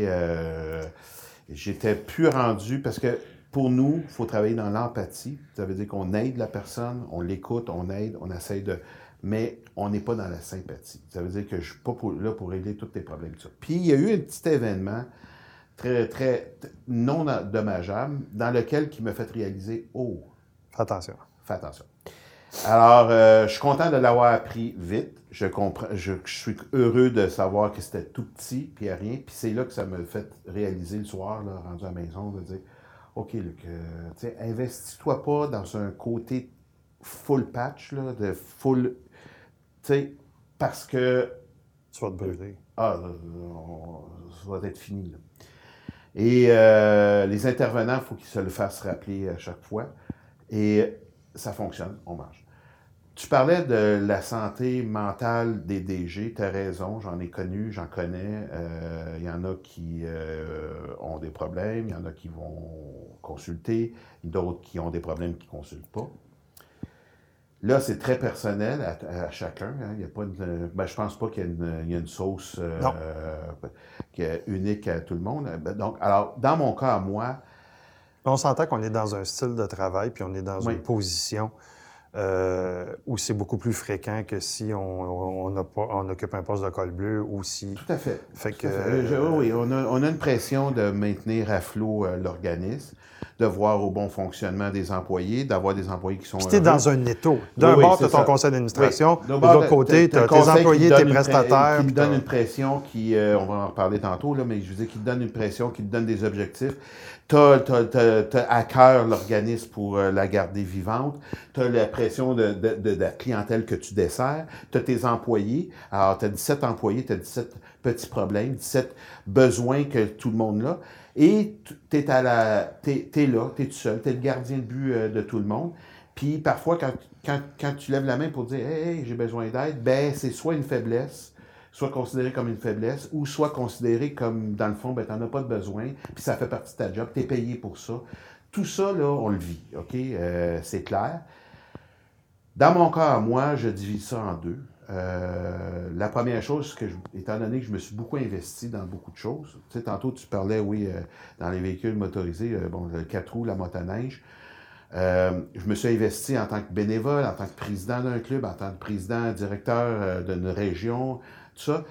J'étais plus rendu parce que pour nous, il faut travailler dans l'empathie. Ça veut dire qu'on aide la personne, on l'écoute, on aide, on essaye de. Mais on n'est pas dans la sympathie. Ça veut dire que je ne suis pas pour- là pour régler tous tes problèmes. tout ça. Puis il y a eu un petit événement très, très non dommageable dans lequel qui m'a fait réaliser Oh, Fais attention. Fais attention. Alors, euh, je suis content de l'avoir appris vite. Je comprends, je, je suis heureux de savoir que c'était tout petit, puis il n'y a rien. Puis c'est là que ça m'a fait réaliser le soir, là, rendu à la maison, de dire OK, Luc, euh, investis-toi pas dans un côté full patch, là, de full. Tu sais, parce que Tu vas te brûler. ah, euh, on- ça va être fini. là. Et euh, les intervenants, il faut qu'ils se le fassent rappeler à chaque fois. Et ça fonctionne, on marche. Tu parlais de la santé mentale des DG, tu as raison, j'en ai connu, j'en connais. Euh, Il y en a qui euh, ont des problèmes, il y en a qui vont consulter, d'autres qui ont des problèmes qui ne consultent pas. Là, c'est très personnel à, à chacun. hein. Il y a pas une, ben, je pense pas qu'il y a une, il y a une sauce euh, est unique à tout le monde. Ben, Donc, alors, dans mon cas, à moi, On s'entend qu'on est dans un style de travail, puis on est dans Oui. une position euh, où c'est beaucoup plus fréquent que si on, on, a pas- on occupe un poste de col bleu ou si. tout à fait. Fait que. à fait. Euh, je- oui, on a, on a une pression de maintenir à flot euh, l'organisme, de voir au bon fonctionnement des employés, d'avoir des employés qui sont. Puis heureux. dans un étau. D'un Oui, oui, bord, c'est tu ton ça. conseil d'administration. Oui. De l'autre côté, tu t'as as tes employés, te tes prestataires. Qui te donne une pression qui, euh, on va en reparler tantôt, là, mais je veux dire, qui te donne une pression, qui te donne des objectifs. Tu as, à cœur l'organisme pour euh, la garder vivante. Tu as la pression de, de- de- la clientèle que tu desserres. Tu as tes employés. Alors, tu as 17 employés, tu as 17 petits problèmes, 17 besoins que tout le monde a. Et tu es, à la, t'es, t'es là, tu es tout seul, tu es le gardien de but euh, de tout le monde. Puis parfois, quand, quand, quand tu lèves la main pour dire hey, j'ai besoin d'aide, ben c'est soit une faiblesse, soit considéré comme une faiblesse, ou soit considéré comme, dans le fond, ben, tu n'en as pas de besoin, puis ça fait partie de ta job, tu es payé pour ça. Tout ça, là, on le vit, OK? Euh, c'est clair. Dans mon cas, moi, je divise ça en deux. Euh, la première chose, que je- étant donné que je me suis beaucoup investi dans beaucoup de choses, tu sais, tantôt tu parlais, oui, euh, dans les véhicules motorisés, bon, le 4 roues, la motoneige. Je me suis investi en tant que bénévole, en tant que président d'un club, en tant que président, directeur d'une région, tout ça.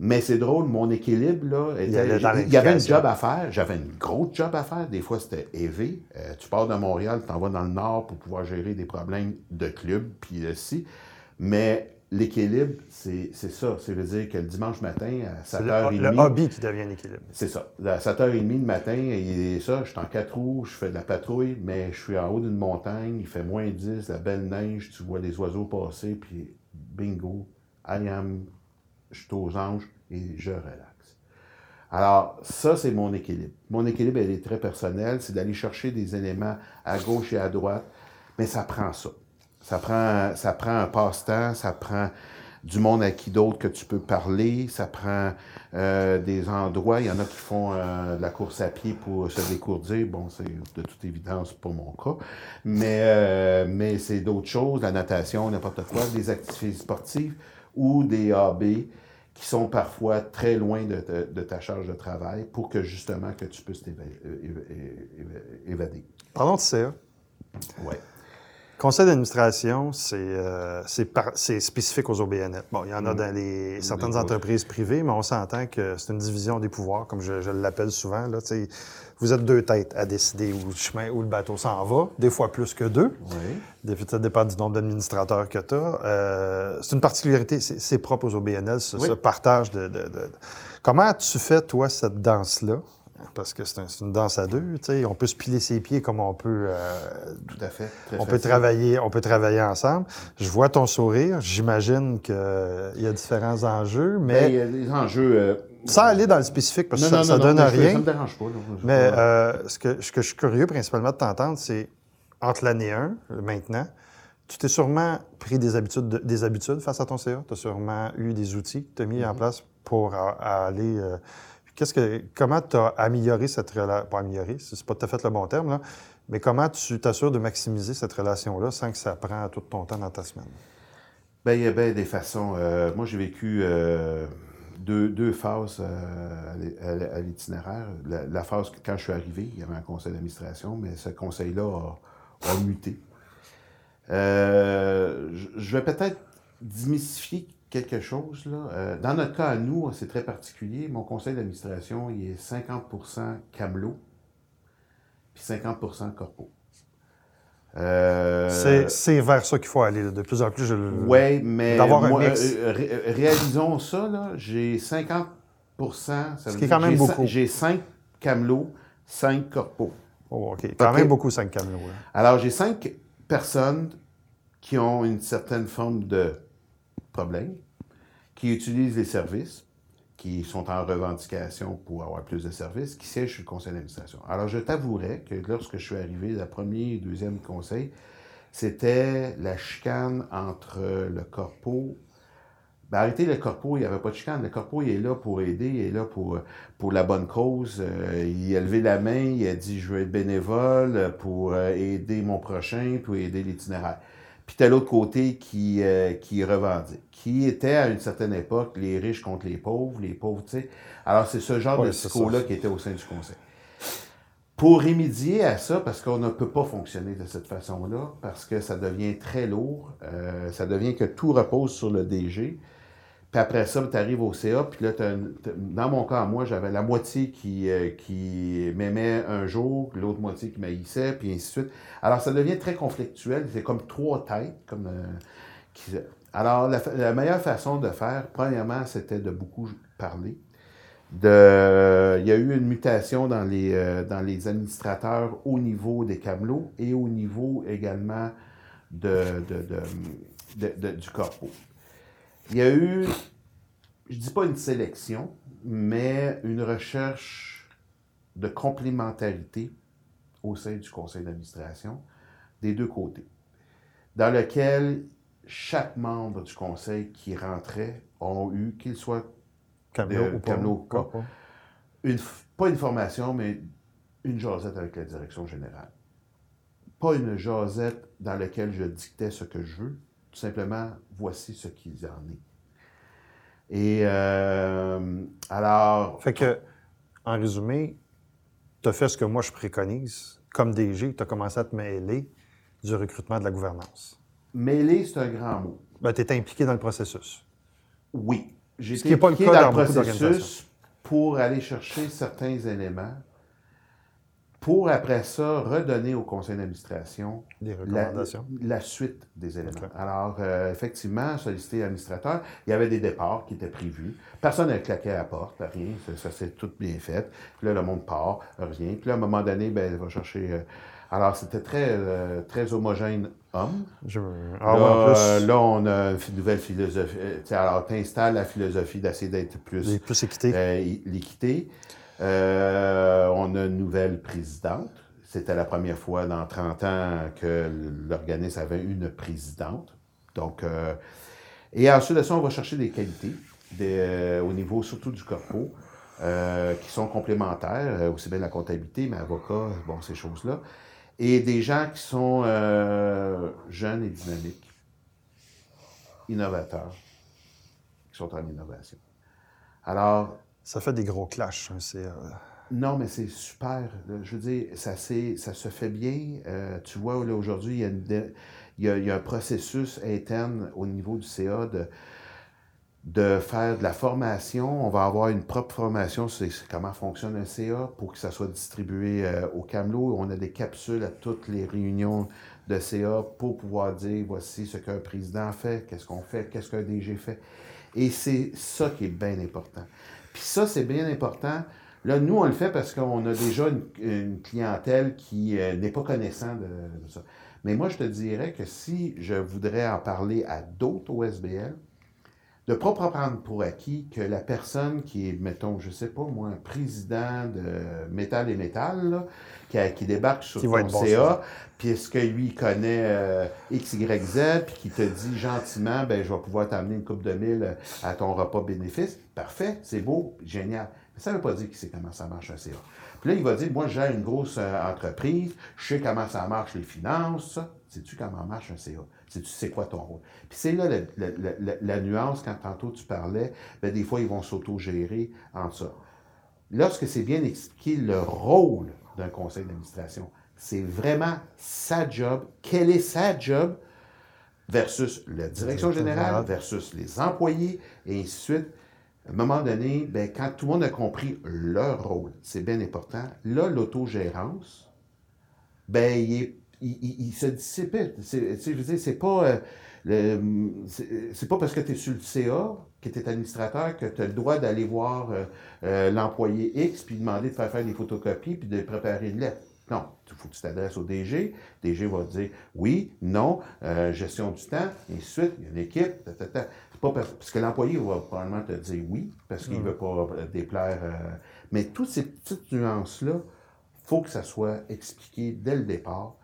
Mais c'est drôle, mon équilibre, là, Il y était- il avait une l'implication. job à faire, j'avais une grosse job à faire. Des fois, c'était élevé. Euh, tu pars de Montréal, tu t'en vas dans le nord pour pouvoir gérer des problèmes de club, puis aussi. Mais l'équilibre, c'est c'est ça. Ça veut dire que le dimanche matin, à C'est 7h30... le, le hobby qui devient l'équilibre. C'est ça. À 7h30 le matin, et ça, je suis en quatre roues, je fais de la patrouille, mais je suis en haut d'une montagne, il fait moins 10, la belle neige, tu vois les oiseaux passer, puis bingo, I am, je suis aux anges et je relaxe. Alors, ça, c'est mon équilibre. Mon équilibre, elle est très personnel, c'est d'aller chercher des éléments à gauche et à droite, mais ça prend ça. Ça prend, ça prend un passe-temps, ça prend du monde à qui d'autre que tu peux parler, ça prend euh, des endroits. Il y en a qui font euh, de la course à pied pour se décourdir. Bon, c'est de toute évidence pas mon cas. Mais, euh, mais c'est d'autres choses, la natation, n'importe quoi, des activités sportives ou des AB qui sont parfois très loin de, ta- de ta charge de travail pour que justement que tu puisses t'éva- euh, évader. Parlons de CA. Ouais. Conseil d'administration, c'est euh, spécifique aux OBNL. Bon, il y en a dans les, certaines entreprises privées, mais on s'entend que c'est une division des pouvoirs, comme je, je l'appelle souvent. Là, vous êtes deux têtes à décider où le chemin, où le bateau s'en va, des fois plus que deux. Oui. Ça dépend du nombre d'administrateurs que tu as. c'est une particularité, c'est propre aux OBNL, ce, Oui. ce partage de, de- de- Comment tu fais, toi, cette danse-là? Parce que c'est un- une danse à deux. tu sais. On peut se piler ses pieds comme on peut euh, Tout à fait. On peut, travailler, on peut travailler ensemble. Je vois ton sourire. J'imagine qu'il y a différents enjeux, Ben, mais il y a des enjeux. euh, sans aller dans le spécifique, parce que non, ça, non, ça non, donne non, à rien. Ça me dérange pas. là. Mais euh, ce, que, ce que je suis curieux principalement de t'entendre, c'est entre l'année 1, maintenant, tu t'es sûrement pris des habitudes, des habitudes face à ton CA. Tu as sûrement eu des outils que tu as mis en Mhm. place pour aller. euh, qu'est-ce que, comment tu as amélioré cette relation? Pas amélioré, c'est pas tout à fait le bon terme, là, mais comment tu t'assures de maximiser cette relation-là sans que ça prenne tout ton temps dans ta semaine? Ben, il y a bien des façons. Euh, moi, j'ai vécu euh, deux, phases euh, à l'itinéraire. La, phase, quand je suis arrivé, il y avait un conseil d'administration, mais ce conseil-là a, muté. Euh, je- je vais peut-être démystifier quelque chose. Là. Euh, dans notre cas, à nous, c'est très particulier. Mon conseil d'administration, il est 50% Camelot, puis 50% Corpo. Euh, C'est, vers ça qu'il faut aller. là. De plus en plus, je le. oui, mais D'avoir un mix. euh, ré- réalisons ça, j'ai 50 ça Ce qui est quand même beaucoup. J'ai 5 camelots, 5 corpos. Oh, OK. Quand OK. même beaucoup, 5 camelots. Alors, j'ai 5 personnes qui ont une certaine forme de problème, qui utilisent les services, qui sont en revendication pour avoir plus de services, qui siègent sur le conseil d'administration. Alors, je t'avouerai que lorsque je suis arrivé, le premier et deuxième conseil, c'était la chicane entre le corpo. Ben, arrêtez le corpo, il n'y avait pas de chicane. Le corpo, il est là pour aider, il est là pour, pour la bonne cause. Euh, il a levé la main, il a dit Je veux être bénévole pour euh, aider mon prochain, pour aider l'itinéraire. Puis t'as l'autre côté qui, euh, qui revendique, qui était à une certaine époque les riches contre les pauvres, les pauvres, tu sais. Alors c'est ce genre Ouais, de discours-là qui était au sein du conseil. Pour remédier à ça, parce qu'on ne peut pas fonctionner de cette façon-là, parce que ça devient très lourd, euh, ça devient que tout repose sur le DG. Puis après ça, tu arrives au CA, puis là, dans mon cas, moi, j'avais la moitié qui, euh, qui m'aimait un jour, l'autre moitié qui m'haïssait, puis ainsi de suite. Alors, ça devient très conflictuel. C'est comme trois têtes. Comme, euh, Alors, la, meilleure façon de faire, premièrement, c'était de beaucoup parler. De, il y a eu une mutation dans les, euh, dans les administrateurs au niveau des camelots et au niveau également de- de- de- de- du corpo. Il y a eu, je dis pas une sélection, mais une recherche de complémentarité au sein du conseil d'administration des deux côtés, dans lequel chaque membre du conseil qui rentrait ont eu, qu'il soit Camelot ou pas. camelot ou pas. Pas, pas. une, pas une formation, mais une jasette avec la direction générale. Pas une jasette dans laquelle je dictais ce que je veux, tout simplement, voici ce qu'il en est. Et euh, alors, Fait que, en résumé, tu as fait ce que moi je préconise. Comme DG, tu as commencé à te mêler du recrutement de la gouvernance. mêler, c'est un grand mot. Ben, tu es impliqué dans le processus. Oui. J'ai été est pas le impliqué cas dans le dans beaucoup processus pour aller chercher certains éléments, pour après ça redonner au conseil d'administration la, la suite des éléments. Alors, euh, effectivement, solliciter l'administrateur, il y avait des départs qui étaient prévus. Personne n'a claqué à la porte, rien. Ça, ça s'est tout bien fait. Puis là, le monde part, rien. Puis là, à un moment donné, ben, il va chercher. euh, alors, c'était très, euh, très homogène homme. Je... Ah, là, plus, euh, là, on a une nouvelle philosophie. Alors, tu installes la philosophie d'essayer d'être plus plus équité. euh, l'équité. Euh, on a une nouvelle présidente. C'était la première fois dans 30 ans que l'organisme avait une présidente. Donc, euh, et ensuite de ça, on va chercher des qualités des, euh, au niveau surtout du corpo euh, qui sont complémentaires, euh, aussi bien la comptabilité, mais avocat, bon, ces choses-là. Et des gens qui sont euh, jeunes et dynamiques, innovateurs, qui sont en innovation. Alors, Ça fait des gros clashs, un CA. non, mais c'est super. Je veux dire, ça, ça se fait bien. Euh, tu vois, là, aujourd'hui, il y, a une il, y a, il y a un processus interne au niveau du CA de, de faire de la formation. On va avoir une propre formation sur comment fonctionne un CA pour que ça soit distribué euh, au Camelot. On a des capsules à toutes les réunions de CA pour pouvoir dire voici ce qu'un président fait, qu'est-ce qu'on fait, qu'est-ce qu'un DG fait. Et c'est ça qui est bien important. Puis ça, c'est bien important. Là, nous, on le fait parce qu'on a déjà une, clientèle qui euh, n'est pas connaissant de, de ça. Mais moi, je te dirais que si je voudrais en parler à d'autres OSBL, de ne pas prendre pour acquis que la personne qui est, mettons, je sais pas moi, un président de Métal et Métal, là, qui, qui, débarque sur Qui ton bon, CA, puis est-ce que lui il connaît euh, X, Y, Z, puis qui te dit gentiment, ben je vais pouvoir t'amener une coupe de mille à ton repas bénéfice, parfait, c'est beau, génial. Mais ça ne veut pas dire qu'il sait comment ça marche un CA. Puis là, il va dire, moi, j'ai une grosse euh, entreprise, je sais comment ça marche les finances. Sais-tu comment marche un CA? Sais-tu c'est quoi ton rôle? Puis c'est là la, la- la- la nuance, quand tantôt tu parlais, ben, des fois, ils vont s'auto-gérer en ça. Lorsque c'est bien expliqué le rôle d'un conseil d'administration, c'est vraiment sa job, quel est sa job versus la direction générale, versus les employés, et ainsi de suite. À un moment donné, ben, quand tout le monde a compris leur rôle, c'est bien important, là, l'autogérance, ben, il, est- il, il- il se dissipe. C'est, tu sais, je c'est pas, euh, le- c'est, pas parce que tu es sur le CA, que tu es administrateur, que tu as le droit d'aller voir euh, euh, l'employé X, puis demander de faire faire des photocopies, puis de préparer une lettre. Non, il faut que tu t'adresses au DG. DG va dire oui, non, gestion du temps, et ainsi de suite. Il y a une équipe. pas parce, que l'employé va probablement te dire oui, parce qu'il ne veut pas déplaire. mais toutes ces petites nuances-là, faut que ça soit expliqué dès le départ,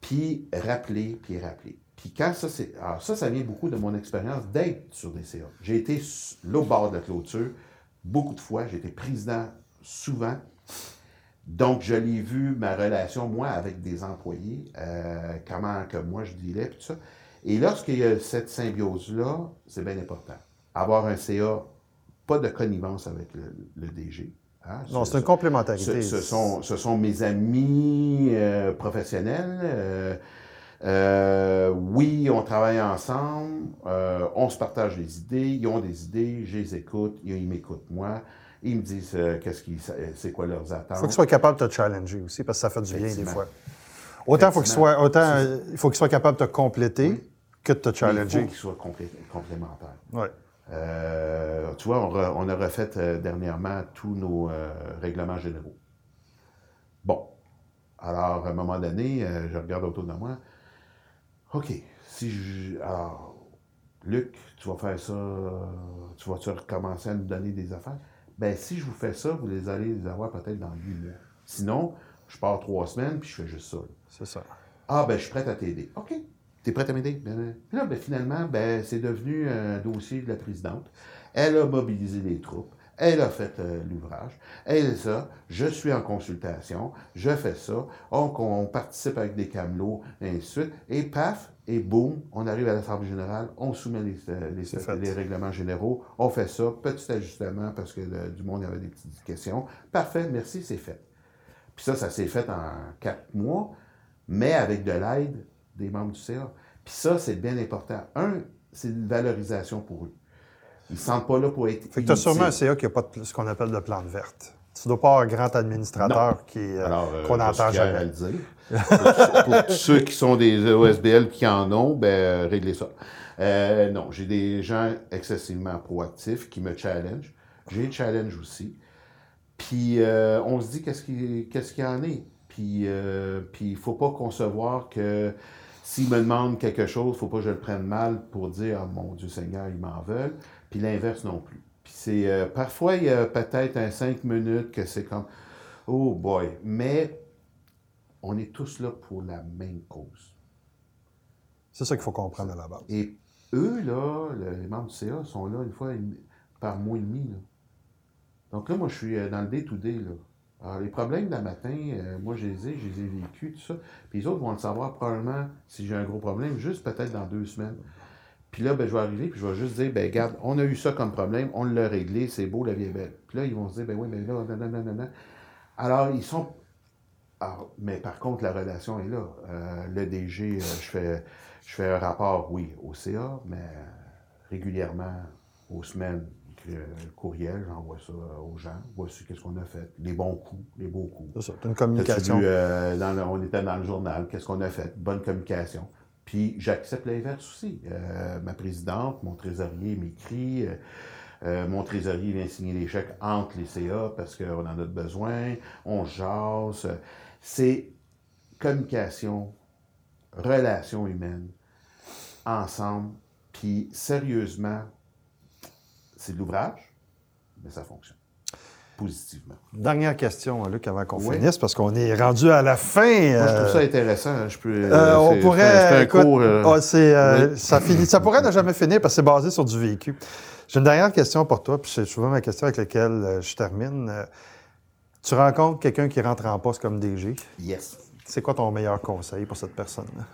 puis rappelé, puis rappelé. Puis quand ça. Alors, ça, ça vient beaucoup de mon expérience d'être sur des CA. J'ai été au bord de la clôture beaucoup de fois. J'ai été président souvent. Donc, je l'ai vu, ma relation, moi, avec des employés, euh, comment que moi je dealais, puis tout ça. Et lorsqu'il y a cette symbiose-là, c'est bien important. Avoir un CA, pas de connivence avec le DG. Hein. Non, Ce- c'est une complémentarité. ce, ce sont, ce sont mes amis euh, professionnels. euh, euh, oui, on travaille ensemble, on se partage des idées, ils ont des idées, je les écoute, ils, m'écoutent moi, ils me disent qu'est-ce qu'ils, c'est quoi leurs Il faut attentes. qu'il soit capable de te challenger aussi, parce que ça fait du bien des fois. Autant, faut qu'il Effectivement. soit, autant il faut qu'il soit capable de te compléter Oui. que de te Mais Il faut challenger. qu'ils soient complé- complémentaires. Ouais. Euh, tu vois, on, re- on a refait euh, dernièrement tous nos euh, règlements généraux. Bon. Alors, à un moment donné, je regarde autour de moi. OK. Si je. Alors, Luc, tu vas faire ça. Tu vas-tu recommencer à nous donner des affaires? Ben, si je vous fais ça, vous les allez les avoir peut-être dans huit mois. Sinon, je pars trois semaines puis je fais juste ça. C'est ça. Ah, ben, je suis prête à t'aider. OK. T'es prête à m'aider? Ben, puis là, ben, finalement, ben, c'est devenu un dossier de la présidente. Elle a mobilisé les troupes. Elle a fait euh, l'ouvrage. Elle, ça, je suis en consultation. Je fais ça. On, on participe avec des camelots, et ainsi de suite. Et paf, et boum, on arrive à l'Assemblée générale. On soumet les, euh, les règlements généraux. On fait ça. Petit ajustement parce que euh, du monde avait des petites questions. Parfait, merci, c'est fait. Puis ça, ça s'est fait en quatre mois, mais avec de l'aide des membres du CA. Puis ça, c'est bien important. Un, c'est une valorisation pour eux. Ils ne sentent pas là pour être. Fait que tu as sûrement un. CA qui n'a pas de- ce qu'on appelle de plante verte. Tu ne dois pas avoir un grand administrateur qui, euh, Alors, euh, qu'on suis n'entend fier à jamais. le dire. pour, pour tous ceux qui sont des OSBL qui en ont, ben, euh, réglez ça. Euh, non, j'ai des gens excessivement proactifs qui me challenge. J'ai challenge aussi. Puis euh, on se dit qu'est-ce qui- qu'est-ce qu'il y en est. Puis euh, puis il ne faut pas concevoir que s'ils me demandent quelque chose, il ne faut pas que je le prenne mal pour dire oh, mon Dieu Seigneur, ils m'en veulent. Puis l'inverse non plus. Puis c'est euh, parfois il y a peut-être un cinq minutes que c'est comme oh boy, mais on est tous là pour la même cause. C'est ça qu'il faut comprendre à la base. Et eux, là, les membres du CA sont là une fois par mois et demi. Là. Donc là, moi, je suis euh, dans le day-to-day. là. Alors, les problèmes d'un matin, euh, moi, je les ai, je les ai vécus, tout ça. Puis les autres vont le savoir probablement si j'ai un gros problème, juste peut-être dans deux semaines. Puis là, ben, je vais arriver, puis je vais juste dire, ben, regarde, on a eu ça comme problème, on l'a réglé, c'est beau, la vie est belle. Puis là, ils vont se dire, ben oui, mais là, nan, nan, nan, nan, nan. Alors, ils sont. Mais par contre, la relation est là. Euh, le DG, euh, je fais, je fais un rapport, oui, au CA, mais régulièrement, aux semaines, j'écris un courriel, j'envoie ça aux gens. Voici qu'est-ce qu'on a fait. Les bons coups, les beaux coups. C'est ça. Une communication. vu, euh, dans le- on était dans le journal, qu'est-ce qu'on a fait? Bonne communication. Puis j'accepte l'inverse aussi. Euh, ma présidente, mon trésorier m'écrit, euh, euh, mon trésorier vient signer les chèques entre les CA parce qu'on en a besoin, on jase. C'est communication, relations humaines, ensemble, puis sérieusement, c'est de l'ouvrage, mais ça fonctionne positivement. Dernière question, Luc, avant qu'on Oui. finisse, parce qu'on est rendu à la fin. Moi, je trouve ça intéressant. Je peux, euh, on pourrait. Écoute, cours. euh, ah, euh, oui. ça, finit, ça pourrait ne jamais finir parce que c'est basé sur du vécu. J'ai une dernière question pour toi, puis c'est souvent ma question avec laquelle euh, je termine. Euh, tu rencontres quelqu'un qui rentre en poste comme DG. Yes. C'est quoi ton meilleur conseil pour cette personne-là?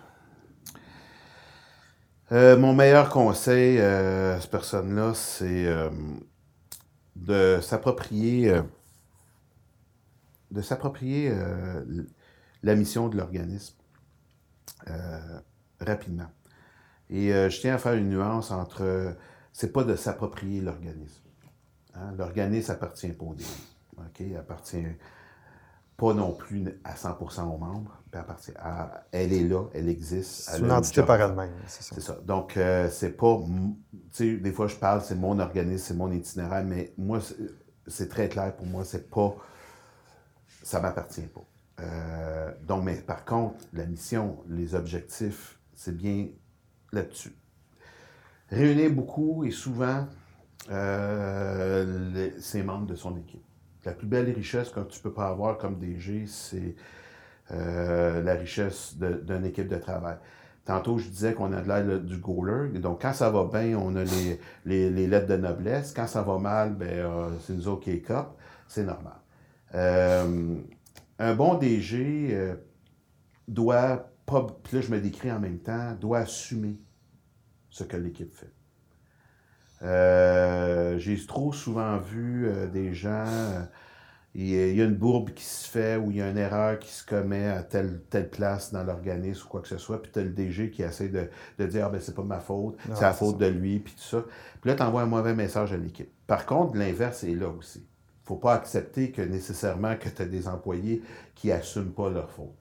Euh, mon meilleur conseil euh, à cette personne-là, c'est euh, de s'approprier de s'approprier la mission de l'organisme rapidement. Et je tiens à faire une nuance entre c'est pas de s'approprier l'organisme. Hein? L'organisme appartient pas au? Il appartient pas non plus à 100% aux membres. à- elle est là, elle existe. C'est une entité par elle-même, c'est ça. Ça. Donc, euh, c'est pas. Tu sais, des fois, je parle, c'est mon organisme, c'est mon itinéraire, mais moi, c'est- c'est très clair pour moi, c'est pas. Ça m'appartient pas. Euh, donc, mais par contre, la mission, les objectifs, c'est bien là-dessus. Réunir beaucoup et souvent euh, les- ses membres de son équipe. La plus belle richesse que tu peux pas avoir comme DG, c'est euh, la richesse d'une équipe de travail. Tantôt, je disais qu'on a de l'air là, du goaler. Donc, quand ça va bien, on a les, les- lettres de noblesse. Quand ça va mal, ben, euh, c'est nous autres qui est cop. C'est normal. Euh, un bon DG doit pas, puis là, je me décris en même temps, doit assumer ce que l'équipe fait. Euh, J'ai trop souvent vu euh, des gens, euh, il y a- il y a une bourbe qui se fait ou il y a une erreur qui se commet à telle, telle place dans l'organisme ou quoi que ce soit, puis tu as le DG qui essaie de, de dire ah, ben c'est pas ma faute, c'est la faute de lui, puis tout ça. Puis là, tu envoies un mauvais message à l'équipe. Par contre, l'inverse est là aussi. faut pas accepter que nécessairement que tu as des employés qui assument pas leur faute.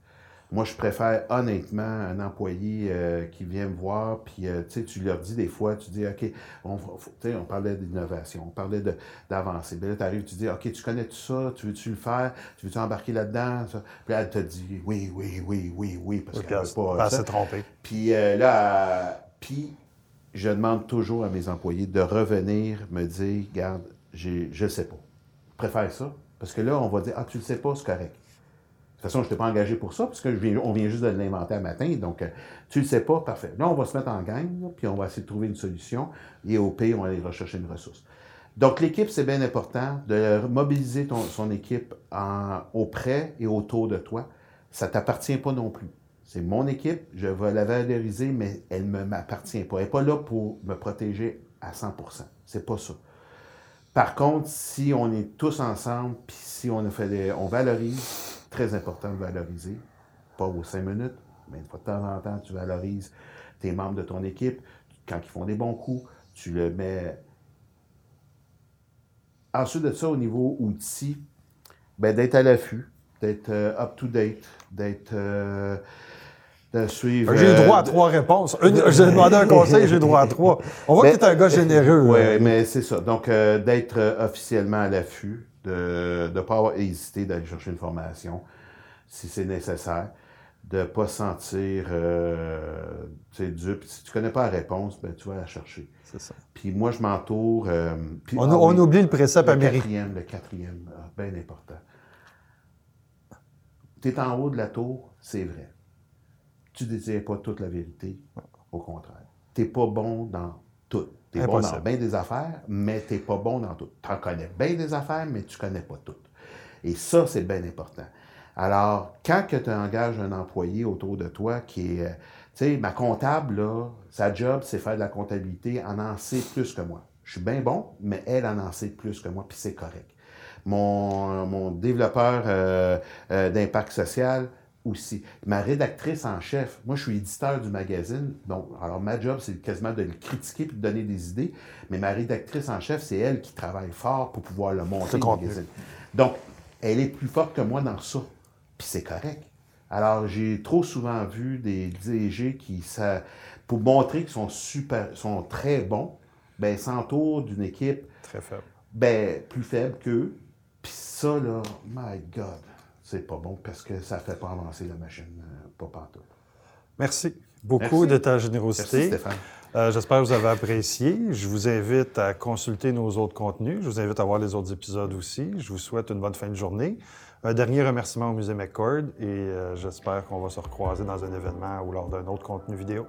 Moi, je préfère honnêtement un employé euh, qui vient me voir, puis euh, tu leur dis des fois, tu dis, OK, on, on parlait d'innovation, on parlait d'avancer. Puis là, tu arrives, tu dis, OK, tu connais tout ça, tu veux-tu le faire, tu veux-tu embarquer là-dedans? Puis là, elle te dit, oui, oui, oui, oui, oui, parce Puis qu'elle elle veut pas. ça. s'est trompée. Puis euh, là, puis je demande toujours à mes employés de revenir me dire, regarde, j'ai- je ne sais pas. Je préfère ça. Parce que là, on va dire, ah, tu le sais pas, c'est correct. De toute façon, je ne t'ai pas engagé pour ça, parce que vient juste de l'inventer un matin. Donc, euh, tu le sais pas, parfait. Là, on va se mettre en gang, puis on va essayer de trouver une solution. Et au pire, on va aller rechercher une ressource. Donc, l'équipe, c'est bien important de mobiliser son équipe auprès et autour de toi. Ça ne t'appartient pas non plus. C'est mon équipe, je vais la valoriser, mais elle ne m'appartient pas. Elle n'est pas là pour me protéger à 100 C'est pas ça. Par contre, si on est tous ensemble, puis si on fait des, on valorise, très important de valoriser, pas aux cinq minutes, mais de temps en temps, tu valorises tes membres de ton équipe. Quand ils font des bons coups, tu le mets. Ensuite de ça, au niveau outils, ben, d'être à l'affût, d'être euh, up-to-date, d'être. euh, de suivre. J'ai euh, droit à de- trois réponses. Une- J'ai demandé un conseil, j'ai eu droit à trois. On voit que tu es un gars généreux. Oui, euh, mais c'est ça. Donc, euh, d'être euh, officiellement à l'affût, de ne pas avoir hésité d'aller chercher une formation si c'est nécessaire, de ne pas se sentir euh, dupe. Si tu ne connais pas la réponse, ben, tu vas la chercher. C'est ça. Puis moi, je m'entoure. euh, puis- On, ah on oui, oublie le précepte le américain. quatrième, le quatrième, ah, bien important. Tu es en haut de la tour, c'est vrai. Tu ne désires pas toute la vérité, au contraire. Tu n'es pas bon dans tout. Tu es bon dans bien des affaires, mais tu n'es pas bon dans tout. Tu en connais bien des affaires, mais tu ne connais pas toutes. Et ça, c'est bien important. Alors, quand que tu engages un employé autour de toi qui est... euh, tu sais, ma comptable, là, sa job, c'est faire de la comptabilité, en en sait plus que moi. Je suis bien bon, mais elle en en sait plus que moi, puis c'est correct. Mon, mon développeur euh, euh, d'impact social aussi. Ma rédactrice en chef, moi je suis éditeur du magazine, donc alors ma job c'est quasiment de le critiquer puis de donner des idées, mais ma rédactrice en chef, c'est elle qui travaille fort pour pouvoir le monter, Le magazine. Donc, elle est plus forte que moi dans ça, puis c'est correct. Alors, j'ai trop souvent vu des DG qui, ça, pour montrer qu'ils sont super, sont très bons, ben, s'entourent d'une équipe Très faible. ben, plus faible qu'eux. Puis ça, là, my God, c'est pas bon parce que ça fait pas avancer la machine, euh, pas pantoute. Merci beaucoup Merci. de ta Merci, générosité. Stéphane. Euh, J'espère que vous avez apprécié. Je vous invite à consulter nos autres contenus. Je vous invite à voir les autres épisodes aussi. Je vous souhaite une bonne fin de journée. Un dernier remerciement au Musée McCord et euh, j'espère qu'on va se recroiser dans un événement ou lors d'un autre contenu vidéo.